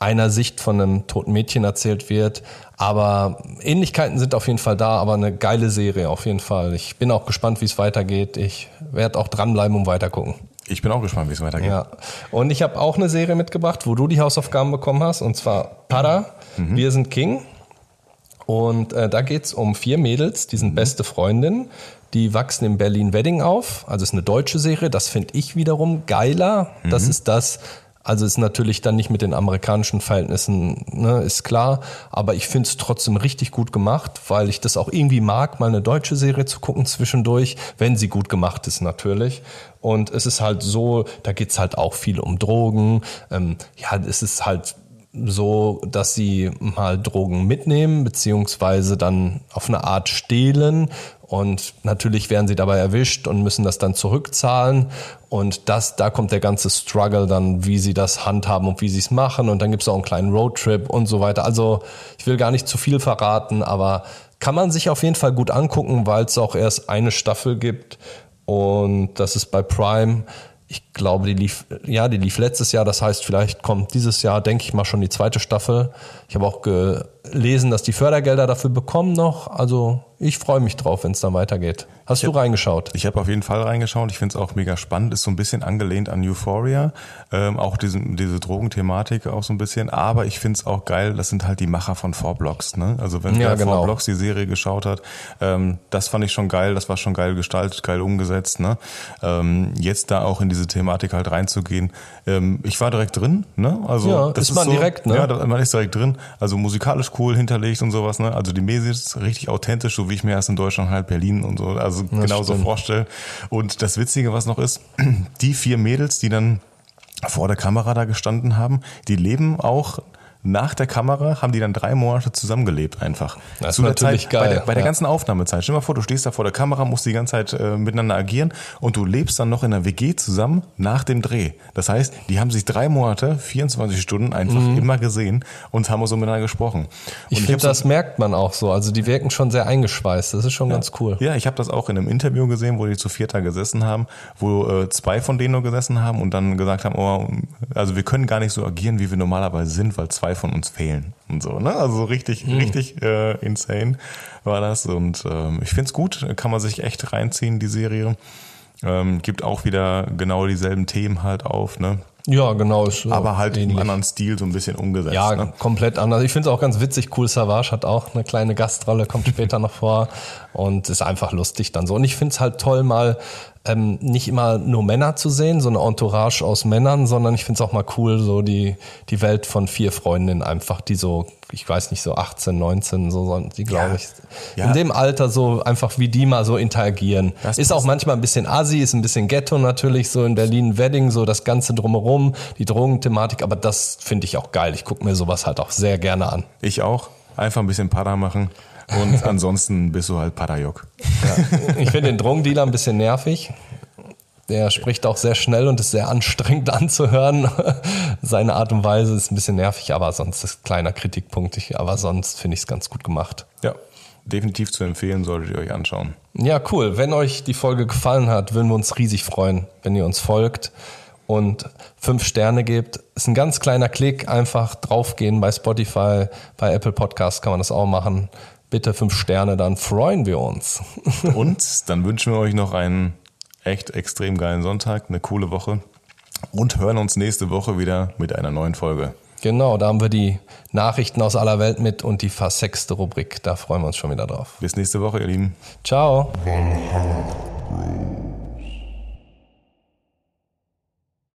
[SPEAKER 2] einer Sicht von einem toten Mädchen erzählt wird. Aber Ähnlichkeiten sind auf jeden Fall da, aber eine geile Serie auf jeden Fall. Ich bin auch gespannt, wie es weitergeht. Ich werde auch dranbleiben und weitergucken.
[SPEAKER 1] Ich bin auch gespannt, wie es weitergeht.
[SPEAKER 2] Ja. Und ich habe auch eine Serie mitgebracht, wo du die Hausaufgaben bekommen hast, und zwar Para, Wir sind King. Und äh, da geht's um vier Mädels, die sind beste Freundinnen. Die wachsen in Berlin-Wedding auf. Also ist eine deutsche Serie. Das finde ich wiederum geiler. Das ist das. Also ist natürlich dann nicht mit den amerikanischen Verhältnissen, ne, ist klar. Aber ich finde es trotzdem richtig gut gemacht, weil ich das auch irgendwie mag, mal eine deutsche Serie zu gucken zwischendurch, wenn sie gut gemacht ist natürlich. Und es ist halt so, da geht's halt auch viel um Drogen. Ähm, ja, es ist halt so, dass sie mal Drogen mitnehmen, beziehungsweise dann auf eine Art stehlen. Und natürlich werden sie dabei erwischt und müssen das dann zurückzahlen. Und das, da kommt der ganze Struggle dann, wie sie das handhaben und wie sie es machen. Und dann gibt's auch einen kleinen Roadtrip und so weiter. Also ich will gar nicht zu viel verraten, aber kann man sich auf jeden Fall gut angucken, weil es auch erst eine Staffel gibt. Und das ist bei Prime. Ich glaube, die lief, ja, die lief letztes Jahr. Das heißt, vielleicht kommt dieses Jahr, denke ich mal, schon die zweite Staffel. Ich habe auch gelesen, dass die Fördergelder dafür bekommen noch. Also ich freue mich drauf, wenn es dann weitergeht. Hast du reingeschaut?
[SPEAKER 1] Ich habe auf jeden Fall reingeschaut. Ich finde es auch mega spannend. Ist so ein bisschen angelehnt an Euphoria. Ähm, auch diese, diese Drogenthematik auch so ein bisschen. Aber ich finde es auch geil. Das sind halt die Macher von Four Blocks. Ne? Also wenn
[SPEAKER 2] Ja,
[SPEAKER 1] wer
[SPEAKER 2] genau.
[SPEAKER 1] Four Blocks die Serie geschaut hat, ähm, das fand ich schon geil. Das war schon geil gestaltet, geil umgesetzt. Ne? Ähm, jetzt da auch in diese Thematik halt reinzugehen. Ähm, ich war direkt drin. Ne? Also
[SPEAKER 2] Ja,
[SPEAKER 1] das
[SPEAKER 2] ist man direkt, ne?
[SPEAKER 1] Ja, da, man ist direkt drin. Also musikalisch cool hinterlegt und sowas. Ne? Also die Mäßig richtig authentisch, so wie ich mir erst in Deutschland halt Berlin und so, also genauso
[SPEAKER 2] stimmt.
[SPEAKER 1] vorstellen. Und das Witzige, was noch ist, die vier Mädels, die dann vor der Kamera da gestanden haben, die leben auch nach der Kamera haben die dann drei Monate zusammengelebt einfach.
[SPEAKER 2] Das ist
[SPEAKER 1] Zu der
[SPEAKER 2] natürlich
[SPEAKER 1] Zeit,
[SPEAKER 2] geil,
[SPEAKER 1] Bei der, bei der
[SPEAKER 2] ja.
[SPEAKER 1] ganzen Aufnahmezeit. Stell dir mal vor, du stehst da vor der Kamera, musst die ganze Zeit äh, miteinander agieren und du lebst dann noch in einer WG zusammen nach dem Dreh. Das heißt, die haben sich drei Monate, 24 Stunden einfach immer gesehen und haben so miteinander gesprochen.
[SPEAKER 2] Mhm. Ich
[SPEAKER 1] und
[SPEAKER 2] finde,
[SPEAKER 1] hab so-
[SPEAKER 2] das merkt man auch so. Also die wirken schon sehr eingeschweißt. Das ist schon ganz cool.
[SPEAKER 1] Ja, ich habe das auch in einem Interview gesehen, wo die zu vierter gesessen haben, wo äh, zwei von denen nur gesessen haben und dann gesagt haben, oh, also wir können gar nicht so agieren, wie wir normalerweise sind, weil zwei von uns fehlen und so. Ne? Also richtig,
[SPEAKER 2] Hm.
[SPEAKER 1] richtig äh, insane war das und ähm, ich find's gut, kann man sich echt reinziehen, die Serie. Ähm, gibt auch wieder genau dieselben Themen halt auf, ne?
[SPEAKER 2] Ja, genau. Ist so
[SPEAKER 1] Aber halt im
[SPEAKER 2] ähnlich.
[SPEAKER 1] anderen Stil so ein bisschen umgesetzt.
[SPEAKER 2] Ja,
[SPEAKER 1] ne?
[SPEAKER 2] komplett anders. Ich finde es auch ganz witzig. Cool Savage hat auch eine kleine Gastrolle, kommt später noch vor und ist einfach lustig dann so. Und ich finde es halt toll, mal ähm, nicht immer nur Männer zu sehen, so eine Entourage aus Männern, sondern ich finde es auch mal cool, so die, die Welt von vier Freundinnen einfach, die so, ich weiß nicht, so 18, 19, so die, glaube
[SPEAKER 1] Ja.
[SPEAKER 2] ich.
[SPEAKER 1] Ja.
[SPEAKER 2] In dem Alter so einfach, wie die mal so interagieren.
[SPEAKER 1] Das
[SPEAKER 2] ist auch
[SPEAKER 1] passt.
[SPEAKER 2] manchmal ein bisschen assi, ist ein bisschen Ghetto natürlich, so in Berlin Wedding, so das Ganze drumherum, die Drogenthematik, aber das finde ich auch geil. Ich gucke mir sowas halt auch sehr gerne an.
[SPEAKER 1] Ich auch. Einfach ein bisschen Pada machen und ansonsten bist du halt Padajok.
[SPEAKER 2] Ich finde den Drogendealer ein bisschen nervig. Der spricht auch sehr schnell und ist sehr anstrengend anzuhören. Seine Art und Weise ist ein bisschen nervig, aber sonst ist ein kleiner Kritikpunkt. Ich- Aber sonst finde ich es ganz gut gemacht.
[SPEAKER 1] Ja, definitiv zu empfehlen, solltet ihr euch anschauen.
[SPEAKER 2] Ja, cool. Wenn euch die Folge gefallen hat, würden wir uns riesig freuen, wenn ihr uns folgt und fünf Sterne gebt. Ist ein ganz kleiner Klick. Einfach draufgehen bei Spotify, bei Apple Podcasts kann man das auch machen. Bitte fünf Sterne, dann freuen wir uns.
[SPEAKER 1] Und dann wünschen wir euch noch einen echt extrem geilen Sonntag, eine coole Woche und hören uns nächste Woche wieder mit einer neuen Folge.
[SPEAKER 2] Genau, da haben wir die Nachrichten aus aller Welt mit und die versexte Rubrik. Da freuen wir uns schon wieder drauf.
[SPEAKER 1] Bis nächste Woche, ihr Lieben.
[SPEAKER 2] Ciao.